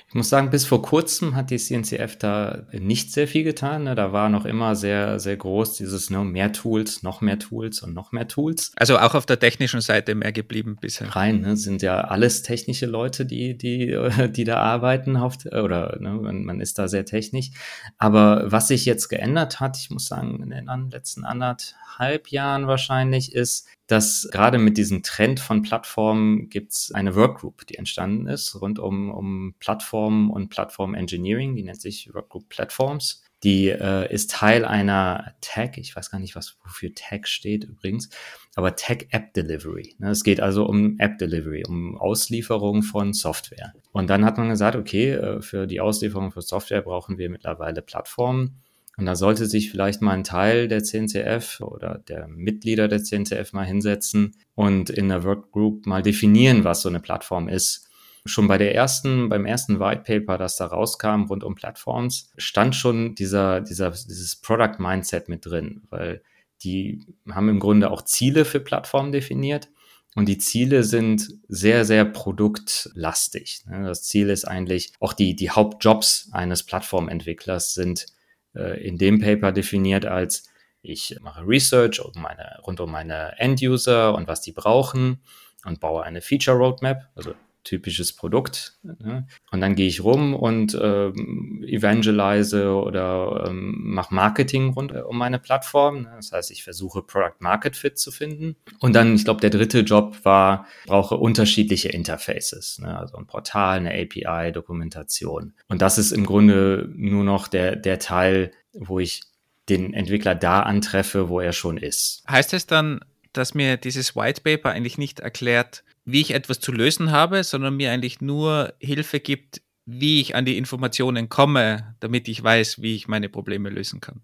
Speaker 2: Ich muss sagen, bis vor kurzem hat die CNCF da nicht sehr viel getan. Ne? Da war noch immer sehr, sehr groß dieses ne, mehr Tools, noch mehr Tools und noch mehr Tools.
Speaker 3: Also auch auf der technischen Seite mehr geblieben bisher.
Speaker 2: Rein, ne? sind ja alles technische Leute, die, die, die da arbeiten, oder ne? man, man ist da sehr technisch. Aber was sich jetzt geändert hat, ich muss sagen, in den letzten anderthalb Jahren wahrscheinlich, ist, dass gerade mit diesem Trend von Plattformen gibt es eine Workgroup, die entstanden ist, rund um, um Plattformen und Plattform Engineering, die nennt sich Workgroup Platforms. Die äh, ist Teil einer Tag, ich weiß gar nicht, was wofür Tag steht übrigens, aber Tag App Delivery. Ne? Es geht also um App Delivery, um Auslieferung von Software. Und dann hat man gesagt, okay, äh, für die Auslieferung von Software brauchen wir mittlerweile Plattformen und da sollte sich vielleicht mal ein Teil der CNCF oder der Mitglieder der CNCF mal hinsetzen und in der Workgroup mal definieren, was so eine Plattform ist. Schon bei der ersten, beim ersten White Paper, das da rauskam rund um Plattforms, stand schon dieser, dieser, dieses Product Mindset mit drin, weil die haben im Grunde auch Ziele für Plattformen definiert. Und die Ziele sind sehr, sehr produktlastig. Das Ziel ist eigentlich, auch die, die Hauptjobs eines Plattformentwicklers sind in dem Paper definiert als ich mache Research um meine, rund um meine End-User und was die brauchen und baue eine Feature Roadmap, also typisches Produkt. Ne? Und dann gehe ich rum und ähm, evangelize oder ähm, mache Marketing rund äh, um meine Plattform. Ne? Das heißt, ich versuche Product Market Fit zu finden. Und dann, ich glaube, der dritte Job war, brauche unterschiedliche Interfaces, ne? also ein Portal, eine API, Dokumentation. Und das ist im Grunde nur noch der, der Teil, wo ich den Entwickler da antreffe, wo er schon ist.
Speaker 3: Heißt es dann, dass mir dieses White Paper eigentlich nicht erklärt, wie ich etwas zu lösen habe, sondern mir eigentlich nur Hilfe gibt, wie ich an die Informationen komme, damit ich weiß, wie ich meine Probleme lösen kann.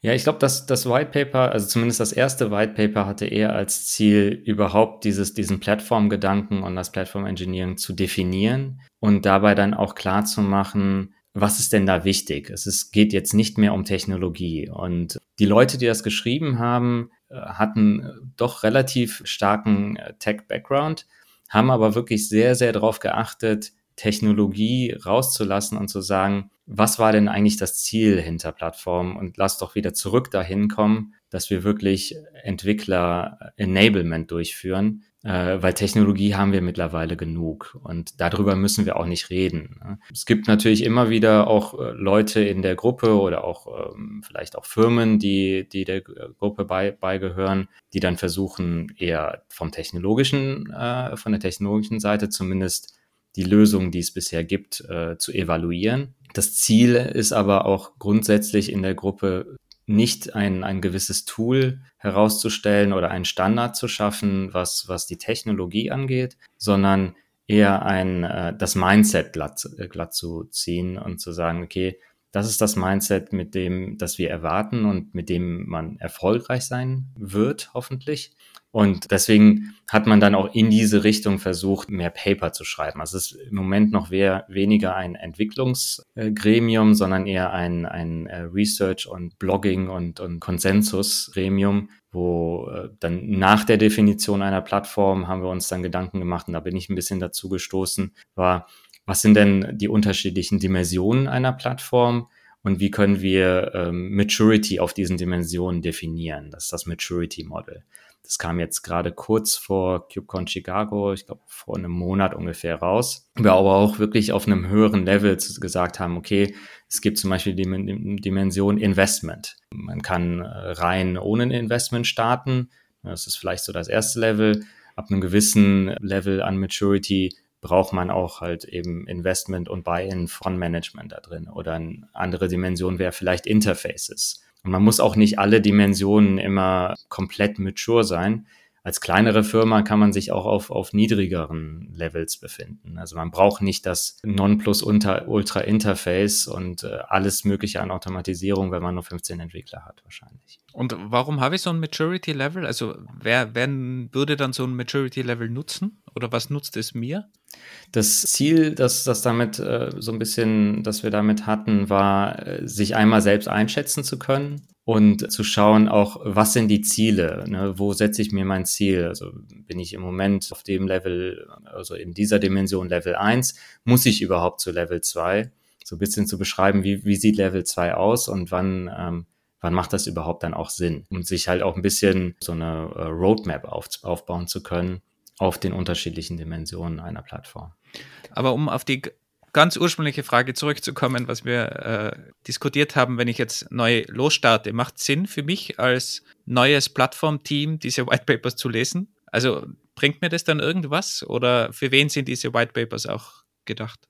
Speaker 2: Ja, ich glaube, dass das White Paper, also zumindest das erste White Paper hatte eher als Ziel, überhaupt dieses, diesen Plattformgedanken und das Platform Engineering zu definieren und dabei dann auch klar zu machen, was ist denn da wichtig? Es ist, geht jetzt nicht mehr um Technologie. Und die Leute, die das geschrieben haben, äh, hatten doch relativ starken äh, Tech-Background, haben aber wirklich sehr, sehr darauf geachtet, Technologie rauszulassen und zu sagen, was war denn eigentlich das Ziel hinter Plattformen und lass doch wieder zurück dahin kommen, dass wir wirklich Entwickler-Enablement durchführen, äh, weil Technologie haben wir mittlerweile genug und darüber müssen wir auch nicht reden. Ne? Es gibt natürlich immer wieder auch äh, Leute in der Gruppe oder auch ähm, vielleicht auch Firmen, die, die der Gruppe bei, beigehören, die dann versuchen, eher vom technologischen, äh, von der technologischen Seite zumindest die Lösungen, die es bisher gibt, äh, zu evaluieren. Das Ziel ist aber auch grundsätzlich in der Gruppe nicht ein, ein gewisses Tool herauszustellen oder einen Standard zu schaffen, was, was die Technologie angeht, sondern eher ein, äh, das Mindset glatt, äh, glatt zu ziehen und zu sagen, okay, das ist das Mindset, mit dem, das wir erwarten und mit dem man erfolgreich sein wird, hoffentlich. Und deswegen hat man dann auch in diese Richtung versucht, mehr Paper zu schreiben. Also es ist im Moment noch wer, weniger ein Entwicklungsgremium, sondern eher ein, ein äh, Research- und Blogging- und, und Konsensusgremium, wo äh, dann nach der Definition einer Plattform haben wir uns dann Gedanken gemacht und da bin ich ein bisschen dazu gestoßen, war, was sind denn die unterschiedlichen Dimensionen einer Plattform? und wie können wir ähm, Maturity auf diesen Dimensionen definieren. Das ist das Maturity Model. Das kam jetzt gerade kurz vor KubeCon Chicago, ich glaube vor einem Monat ungefähr raus. Wir aber auch wirklich auf einem höheren Level gesagt haben, okay, es gibt zum Beispiel die Dimension Investment. Man kann äh, rein ohne Investment starten. Das ist vielleicht so das erste Level. Ab einem gewissen Level an Maturity braucht man auch halt eben Investment und Buy-in von Management da drin. Oder eine andere Dimension wäre vielleicht Interfaces. Und man muss auch nicht alle Dimensionen immer komplett mature sein. Als kleinere Firma kann man sich auch auf, auf niedrigeren Levels befinden. Also man braucht nicht das Non-Plus-Ultra-Interface und äh, alles Mögliche an Automatisierung, wenn man nur 15 Entwickler hat, wahrscheinlich.
Speaker 3: Und warum habe ich so ein Maturity-Level? Also wer, wer würde dann so ein Maturity-Level nutzen? Oder was nutzt es mir?
Speaker 2: Das Ziel, das, das damit äh, so ein bisschen, das wir damit hatten, war, äh, sich einmal selbst einschätzen zu können und zu schauen auch, was sind die Ziele? Ne? Wo setze ich mir mein Ziel? Also bin ich im Moment auf dem Level, also in dieser Dimension Level 1, muss ich überhaupt zu Level 2? So ein bisschen zu beschreiben, wie, wie sieht Level 2 aus und wann, ähm, wann macht das überhaupt dann auch Sinn? Und sich halt auch ein bisschen so eine äh, Roadmap auf, aufbauen zu können auf den unterschiedlichen Dimensionen einer Plattform.
Speaker 3: Aber um auf die ganz ursprüngliche Frage zurückzukommen, was wir äh, diskutiert haben, wenn ich jetzt neu losstarte, macht Sinn für mich als neues Plattformteam diese White Papers zu lesen? Also bringt mir das dann irgendwas oder für wen sind diese White Papers auch gedacht?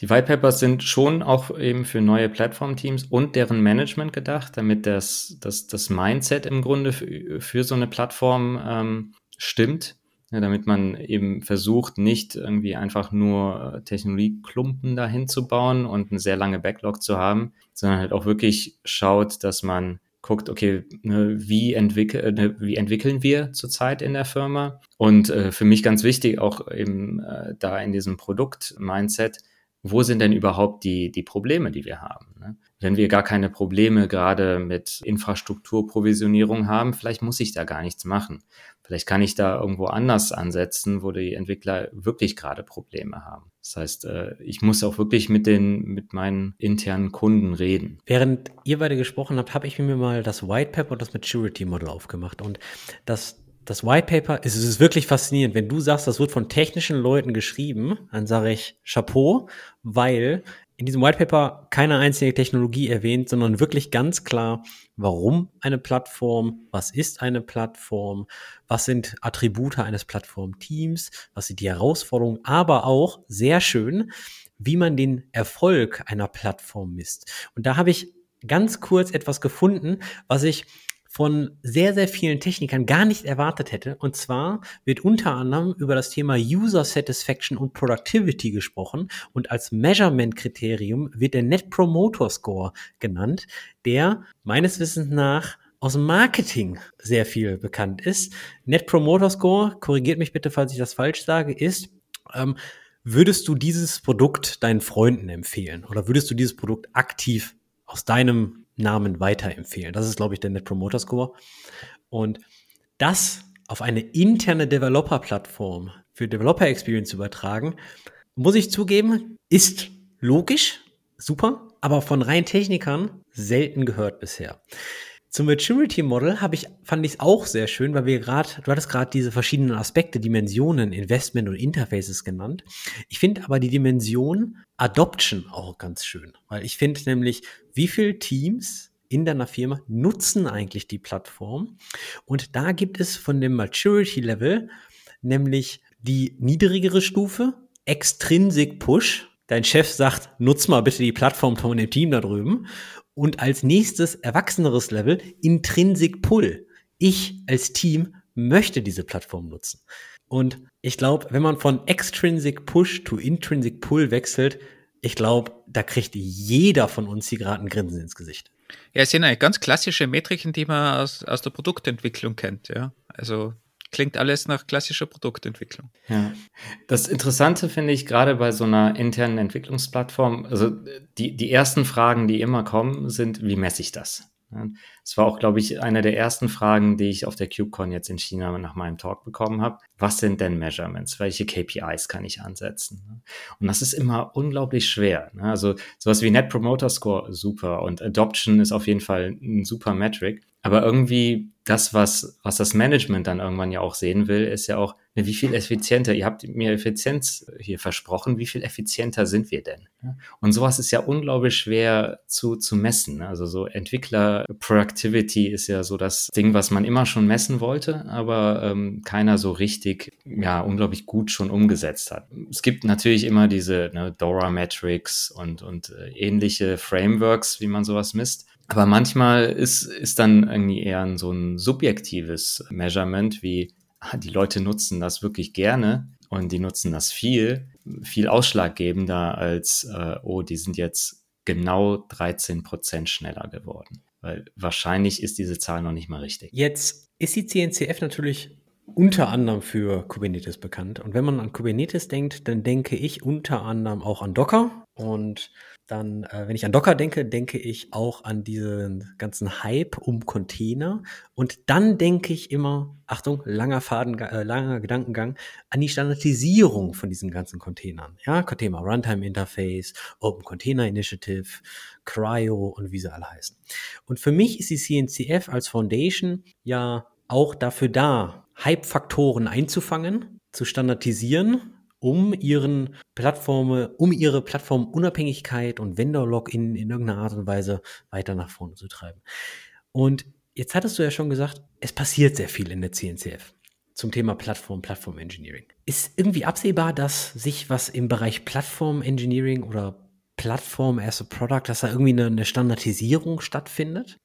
Speaker 2: Die White Papers sind schon auch eben für neue Plattformteams und deren Management gedacht, damit das, das, das Mindset im Grunde für, für so eine Plattform ähm, stimmt ja, damit man eben versucht, nicht irgendwie einfach nur äh, Technologieklumpen dahin zu bauen und eine sehr lange Backlog zu haben, sondern halt auch wirklich schaut, dass man guckt, okay, ne, wie, entwickel, ne, wie entwickeln wir zurzeit in der Firma? Und äh, für mich ganz wichtig auch eben äh, da in diesem Produkt-Mindset, wo sind denn überhaupt die, die Probleme, die wir haben? Ne? Wenn wir gar keine Probleme gerade mit Infrastrukturprovisionierung haben, vielleicht muss ich da gar nichts machen. Vielleicht kann ich da irgendwo anders ansetzen, wo die Entwickler wirklich gerade Probleme haben. Das heißt, äh, ich muss auch wirklich mit den, mit meinen internen Kunden reden.
Speaker 1: Während ihr beide gesprochen habt, habe ich mir mal das White Paper und das Maturity Model aufgemacht. Und das das White Paper, es ist wirklich faszinierend. Wenn du sagst, das wird von technischen Leuten geschrieben, dann sage ich Chapeau, weil in diesem White Paper keine einzige Technologie erwähnt, sondern wirklich ganz klar, warum eine Plattform, was ist eine Plattform, was sind Attribute eines Plattformteams, was sind die Herausforderungen, aber auch sehr schön, wie man den Erfolg einer Plattform misst. Und da habe ich ganz kurz etwas gefunden, was ich von sehr, sehr vielen Technikern gar nicht erwartet hätte. Und zwar wird unter anderem über das Thema User Satisfaction und Productivity gesprochen. Und als Measurement-Kriterium wird der Net Promoter Score genannt, der meines Wissens nach aus dem Marketing sehr viel bekannt ist. Net Promoter Score, korrigiert mich bitte, falls ich das falsch sage, ist, ähm, würdest du dieses Produkt deinen Freunden empfehlen oder würdest du dieses Produkt aktiv aus deinem Namen weiterempfehlen? Das ist, glaube ich, der Net Promoter Score. Und das auf eine interne Developer-Plattform für Developer Experience übertragen, muss ich zugeben, ist logisch, super, aber von rein Technikern selten gehört bisher. Zum Maturity Model habe ich, fand ich es auch sehr schön, weil wir gerade, du hattest gerade diese verschiedenen Aspekte, Dimensionen, Investment und Interfaces genannt. Ich finde aber die Dimension Adoption auch ganz schön, weil ich finde nämlich, wie viele Teams in deiner Firma nutzen eigentlich die Plattform? Und da gibt es von dem Maturity Level nämlich die niedrigere Stufe, Extrinsic Push. Dein Chef sagt, nutz mal bitte die Plattform von dem Team da drüben. Und als nächstes erwachseneres Level Intrinsic Pull. Ich als Team möchte diese Plattform nutzen. Und ich glaube, wenn man von Extrinsic Push to Intrinsic Pull wechselt, ich glaube, da kriegt jeder von uns hier gerade ein Grinsen ins Gesicht.
Speaker 3: Ja, es sind eigentlich ganz klassische Metriken, die man aus, aus der Produktentwicklung kennt. Ja, also Klingt alles nach klassischer Produktentwicklung.
Speaker 2: Ja. Das Interessante finde ich gerade bei so einer internen Entwicklungsplattform, also die, die ersten Fragen, die immer kommen, sind, wie messe ich das? Das war auch, glaube ich, eine der ersten Fragen, die ich auf der KubeCon jetzt in China nach meinem Talk bekommen habe. Was sind denn Measurements? Welche KPIs kann ich ansetzen? Und das ist immer unglaublich schwer. Also sowas wie Net Promoter Score, super. Und Adoption ist auf jeden Fall ein super Metric. Aber irgendwie das, was, was das Management dann irgendwann ja auch sehen will, ist ja auch, ne, wie viel effizienter, ihr habt mir Effizienz hier versprochen, wie viel effizienter sind wir denn? Und sowas ist ja unglaublich schwer zu, zu messen. Ne? Also so Entwickler-Productivity ist ja so das Ding, was man immer schon messen wollte, aber ähm, keiner so richtig, ja, unglaublich gut schon umgesetzt hat. Es gibt natürlich immer diese ne, Dora-Metrics und, und äh, ähnliche Frameworks, wie man sowas misst. Aber manchmal ist, ist dann irgendwie eher so ein subjektives Measurement, wie ah, die Leute nutzen das wirklich gerne und die nutzen das viel, viel ausschlaggebender als, äh, oh, die sind jetzt genau 13 Prozent schneller geworden. Weil wahrscheinlich ist diese Zahl noch nicht mal richtig.
Speaker 1: Jetzt ist die CNCF natürlich unter anderem für Kubernetes bekannt. Und wenn man an Kubernetes denkt, dann denke ich unter anderem auch an Docker. Und dann, äh, wenn ich an Docker denke, denke ich auch an diesen ganzen Hype um Container. Und dann denke ich immer, Achtung, langer Faden, äh, langer Gedankengang, an die Standardisierung von diesen ganzen Containern. Ja, Thema Runtime Interface, Open Container Initiative, Cryo und wie sie alle heißen. Und für mich ist die CNCF als Foundation ja auch dafür da, Hype-Faktoren einzufangen, zu standardisieren um ihren Plattformen, um ihre Plattformunabhängigkeit und Vendor-Login in irgendeiner Art und Weise weiter nach vorne zu treiben. Und jetzt hattest du ja schon gesagt, es passiert sehr viel in der CNCF zum Thema Plattform, Plattform Engineering. Ist irgendwie absehbar, dass sich was im Bereich Plattform Engineering oder Plattform as a Product, dass da irgendwie eine, eine Standardisierung stattfindet?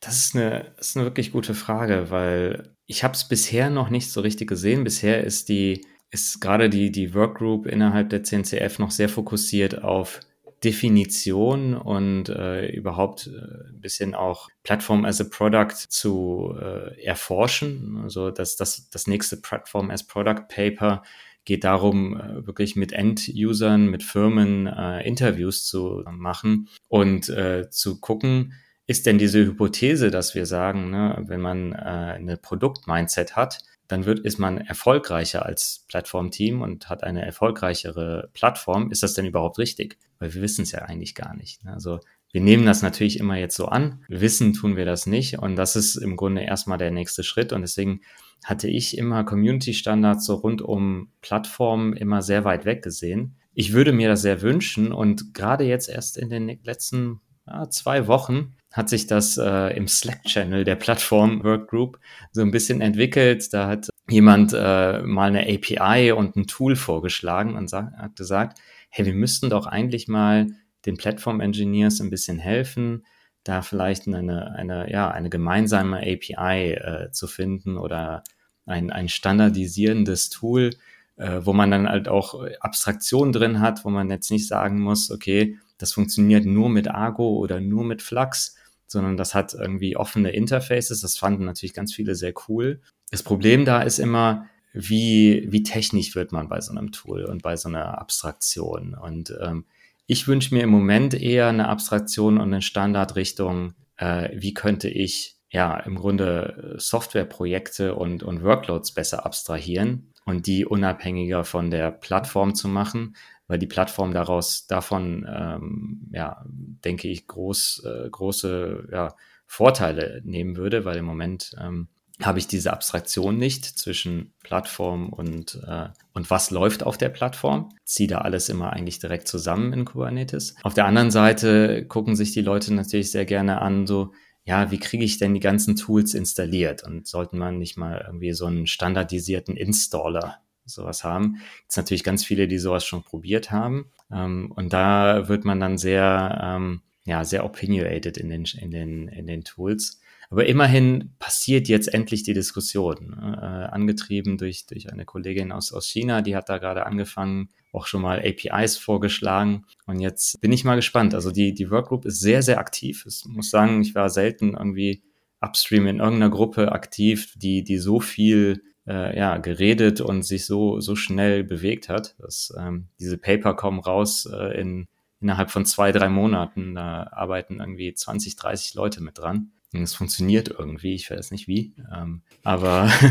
Speaker 2: Das ist eine, das ist eine wirklich gute Frage, weil ich habe es bisher noch nicht so richtig gesehen. Bisher ist die ist gerade die, die Workgroup innerhalb der CNCF noch sehr fokussiert auf Definition und äh, überhaupt äh, ein bisschen auch Plattform as a Product zu äh, erforschen. Also das, das, das nächste Plattform as Product Paper geht darum, äh, wirklich mit End-Usern, mit Firmen äh, Interviews zu machen und äh, zu gucken, ist denn diese Hypothese, dass wir sagen, ne, wenn man äh, eine Produkt-Mindset hat, dann wird, ist man erfolgreicher als Plattformteam und hat eine erfolgreichere Plattform. Ist das denn überhaupt richtig? Weil wir wissen es ja eigentlich gar nicht. Ne? Also wir nehmen das natürlich immer jetzt so an. Wissen tun wir das nicht. Und das ist im Grunde erstmal der nächste Schritt. Und deswegen hatte ich immer Community-Standards so rund um Plattformen immer sehr weit weg gesehen. Ich würde mir das sehr wünschen. Und gerade jetzt erst in den letzten ja, zwei Wochen hat sich das äh, im Slack-Channel der Plattform Workgroup so ein bisschen entwickelt. Da hat jemand äh, mal eine API und ein Tool vorgeschlagen und hat gesagt, hey, wir müssten doch eigentlich mal den Plattform-Engineers ein bisschen helfen, da vielleicht eine, eine, ja, eine gemeinsame API äh, zu finden oder ein, ein standardisierendes Tool, äh, wo man dann halt auch Abstraktionen drin hat, wo man jetzt nicht sagen muss, okay, das funktioniert nur mit Argo oder nur mit Flux, sondern das hat irgendwie offene Interfaces. Das fanden natürlich ganz viele sehr cool. Das Problem da ist immer, wie, wie technisch wird man bei so einem Tool und bei so einer Abstraktion. Und ähm, ich wünsche mir im Moment eher eine Abstraktion und eine Standardrichtung, äh, wie könnte ich ja im Grunde Softwareprojekte und, und Workloads besser abstrahieren und die unabhängiger von der Plattform zu machen, weil die Plattform daraus davon, ähm, ja, denke ich, groß, äh, große ja, Vorteile nehmen würde, weil im Moment ähm, habe ich diese Abstraktion nicht zwischen Plattform und, äh, und was läuft auf der Plattform. Ziehe da alles immer eigentlich direkt zusammen in Kubernetes. Auf der anderen Seite gucken sich die Leute natürlich sehr gerne an, so, ja, wie kriege ich denn die ganzen Tools installiert? Und sollten man nicht mal irgendwie so einen standardisierten Installer sowas haben. Gibt natürlich ganz viele, die sowas schon probiert haben. Ähm, und da wird man dann sehr, ähm, ja, sehr opinionated in den, in den, in den Tools. Aber immerhin passiert jetzt endlich die Diskussion, ne? äh, angetrieben durch, durch eine Kollegin aus, aus China, die hat da gerade angefangen, auch schon mal APIs vorgeschlagen. Und jetzt bin ich mal gespannt. Also die, die Workgroup ist sehr, sehr aktiv. Ich muss sagen, ich war selten irgendwie upstream in irgendeiner Gruppe aktiv, die, die so viel äh, ja, geredet und sich so, so schnell bewegt hat. Dass, ähm, diese Paper kommen raus äh, in, innerhalb von zwei, drei Monaten. Da arbeiten irgendwie 20, 30 Leute mit dran. Und es funktioniert irgendwie, ich weiß nicht wie. Ähm, aber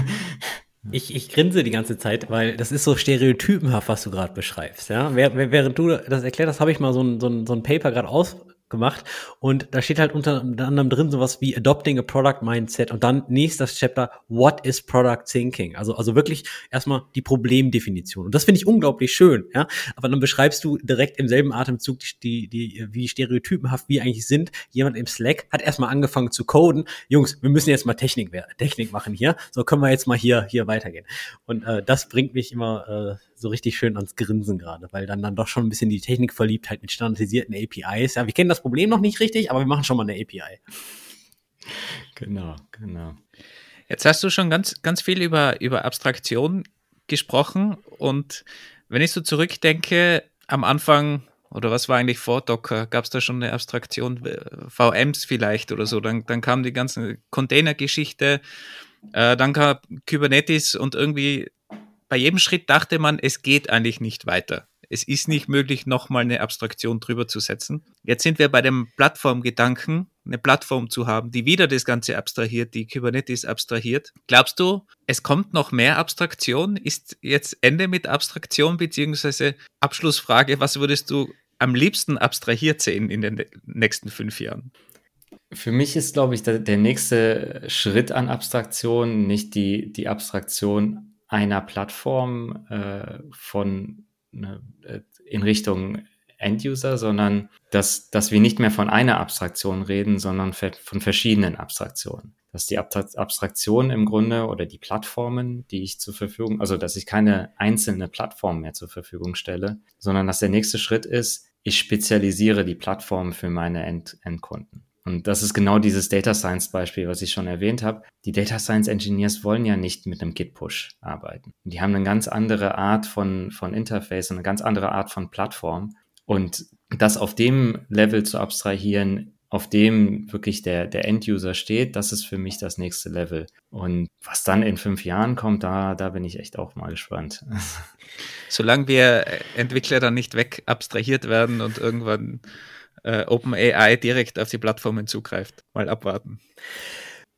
Speaker 1: Ich, ich grinse die ganze Zeit, weil das ist so stereotypenhaft, was du gerade beschreibst. Ja? Während du das erklärt hast, habe ich mal so ein, so ein, so ein Paper gerade aus, gemacht. Und da steht halt unter anderem drin sowas wie Adopting a Product Mindset und dann nächstes Chapter, What is Product Thinking? Also, also wirklich erstmal die Problemdefinition. Und das finde ich unglaublich schön, ja. Aber dann beschreibst du direkt im selben Atemzug die, die, die, wie stereotypenhaft wir eigentlich sind. Jemand im Slack hat erstmal angefangen zu coden. Jungs, wir müssen jetzt mal Technik, Technik machen hier. So können wir jetzt mal hier, hier weitergehen. Und äh, das bringt mich immer äh, so richtig schön ans Grinsen gerade, weil dann dann doch schon ein bisschen die Technikverliebtheit mit standardisierten APIs. Ja, wir kennen das Problem noch nicht richtig, aber wir machen schon mal eine API.
Speaker 2: Genau, genau.
Speaker 3: Jetzt hast du schon ganz, ganz viel über, über Abstraktion gesprochen und wenn ich so zurückdenke, am Anfang oder was war eigentlich vor Docker? Gab es da schon eine Abstraktion? VMs vielleicht oder so? Dann, dann kam die ganze Container-Geschichte, äh, dann kam Kubernetes und irgendwie bei jedem Schritt dachte man, es geht eigentlich nicht weiter. Es ist nicht möglich, nochmal eine Abstraktion drüber zu setzen. Jetzt sind wir bei dem Plattformgedanken, eine Plattform zu haben, die wieder das Ganze abstrahiert, die Kubernetes abstrahiert. Glaubst du, es kommt noch mehr Abstraktion? Ist jetzt Ende mit Abstraktion, beziehungsweise Abschlussfrage, was würdest du am liebsten abstrahiert sehen in den nächsten fünf Jahren?
Speaker 2: Für mich ist, glaube ich, der, nächste Schritt an Abstraktion nicht die, die Abstraktion einer Plattform äh, von ne, äh, in Richtung End-User, sondern dass, dass wir nicht mehr von einer Abstraktion reden, sondern von verschiedenen Abstraktionen. Dass die Abstraktion im Grunde oder die Plattformen, die ich zur Verfügung, also dass ich keine einzelne Plattform mehr zur Verfügung stelle, sondern dass der nächste Schritt ist, ich spezialisiere die Plattform für meine End Endkunden. Und das ist genau dieses Data Science Beispiel, was ich schon erwähnt habe. Die Data Science Engineers wollen ja nicht mit einem Git-Push arbeiten. Die haben eine ganz andere Art von, von Interface und eine ganz andere Art von Plattform. Und das auf dem Level zu abstrahieren, auf dem wirklich der, der End-User steht, das ist für mich das nächste Level. Und was dann in fünf Jahren kommt, da, da bin ich echt auch mal gespannt.
Speaker 3: Solange wir Entwickler dann nicht weg abstrahiert werden und irgendwann äh, OpenAI direkt auf die Plattformen zugreift. Mal abwarten.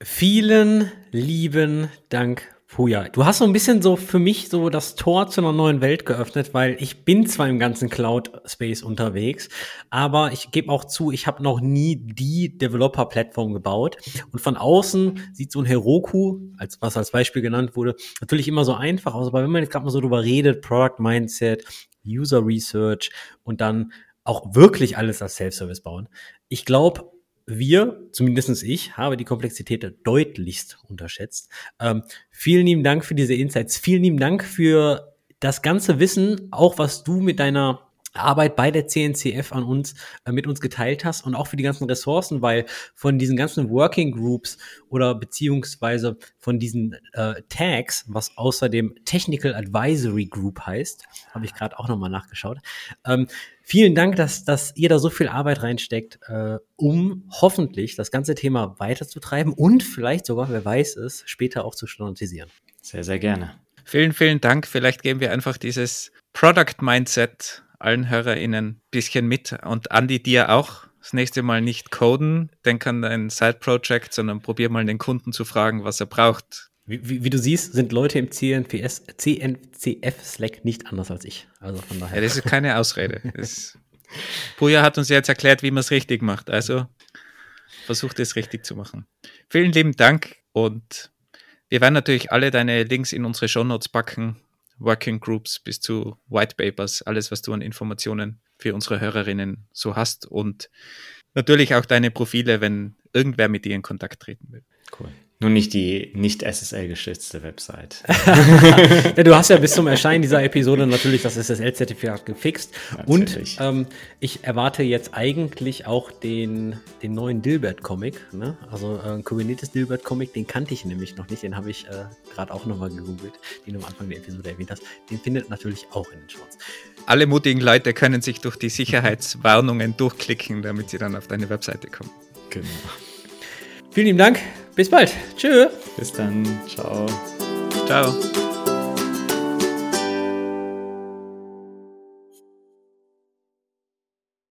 Speaker 1: Vielen lieben Dank, Puja. Du hast so ein bisschen so für mich so das Tor zu einer neuen Welt geöffnet, weil ich bin zwar im ganzen Cloud-Space unterwegs, aber ich gebe auch zu, ich habe noch nie die Developer-Plattform gebaut. Und von außen sieht so ein Heroku, als was als Beispiel genannt wurde, natürlich immer so einfach aus. Aber wenn man jetzt gerade mal so drüber redet, Product Mindset, User Research und dann auch wirklich alles als Self-Service bauen. Ich glaube, wir, zumindestens ich, habe die Komplexität deutlichst unterschätzt. Ähm, vielen lieben Dank für diese Insights. Vielen lieben Dank für das ganze Wissen, auch was du mit deiner Arbeit bei der CNCF an uns, äh, mit uns geteilt hast und auch für die ganzen Ressourcen, weil von diesen ganzen Working Groups oder beziehungsweise von diesen äh, Tags, was außerdem Technical Advisory Group heißt, habe ich gerade auch nochmal nachgeschaut. Ähm, vielen Dank, dass, dass ihr da so viel Arbeit reinsteckt, äh, um hoffentlich das ganze Thema weiterzutreiben und vielleicht sogar, wer weiß es, später auch zu standardisieren.
Speaker 2: Sehr, sehr gerne.
Speaker 3: Vielen, vielen Dank. Vielleicht geben wir einfach dieses Product Mindset allen HörerInnen ein bisschen mit und Andi dir auch das nächste Mal nicht coden, denk an dein Side-Project, sondern probier mal den Kunden zu fragen, was er braucht.
Speaker 1: Wie, wie, wie du siehst, sind Leute im CNPS, CNCF-Slack nicht anders als ich. Also von daher.
Speaker 3: Ja, das ist keine Ausrede. Das, Puja hat uns jetzt erklärt, wie man es richtig macht. Also versucht es richtig zu machen. Vielen lieben Dank und wir werden natürlich alle deine Links in unsere Shownotes packen. Working Groups bis zu White Papers, alles, was du an Informationen für unsere Hörerinnen so hast und natürlich auch deine Profile, wenn irgendwer mit dir in Kontakt treten will.
Speaker 2: Cool. Nur nicht die nicht SSL-geschützte Website.
Speaker 1: ja, du hast ja bis zum Erscheinen dieser Episode natürlich das SSL-Zertifikat gefixt. Natürlich. Und ähm, ich erwarte jetzt eigentlich auch den, den neuen Dilbert-Comic. Ne? Also äh, Kubernetes Dilbert-Comic, den kannte ich nämlich noch nicht. Den habe ich äh, gerade auch nochmal gegoogelt, den du am Anfang der Episode erwähnt hast. Den findet natürlich auch in den Shorts.
Speaker 3: Alle mutigen Leute können sich durch die Sicherheitswarnungen durchklicken, damit sie dann auf deine Webseite kommen.
Speaker 2: Genau.
Speaker 1: Vielen lieben Dank. Bis bald. Tschö.
Speaker 2: Bis dann. Ciao.
Speaker 3: Ciao.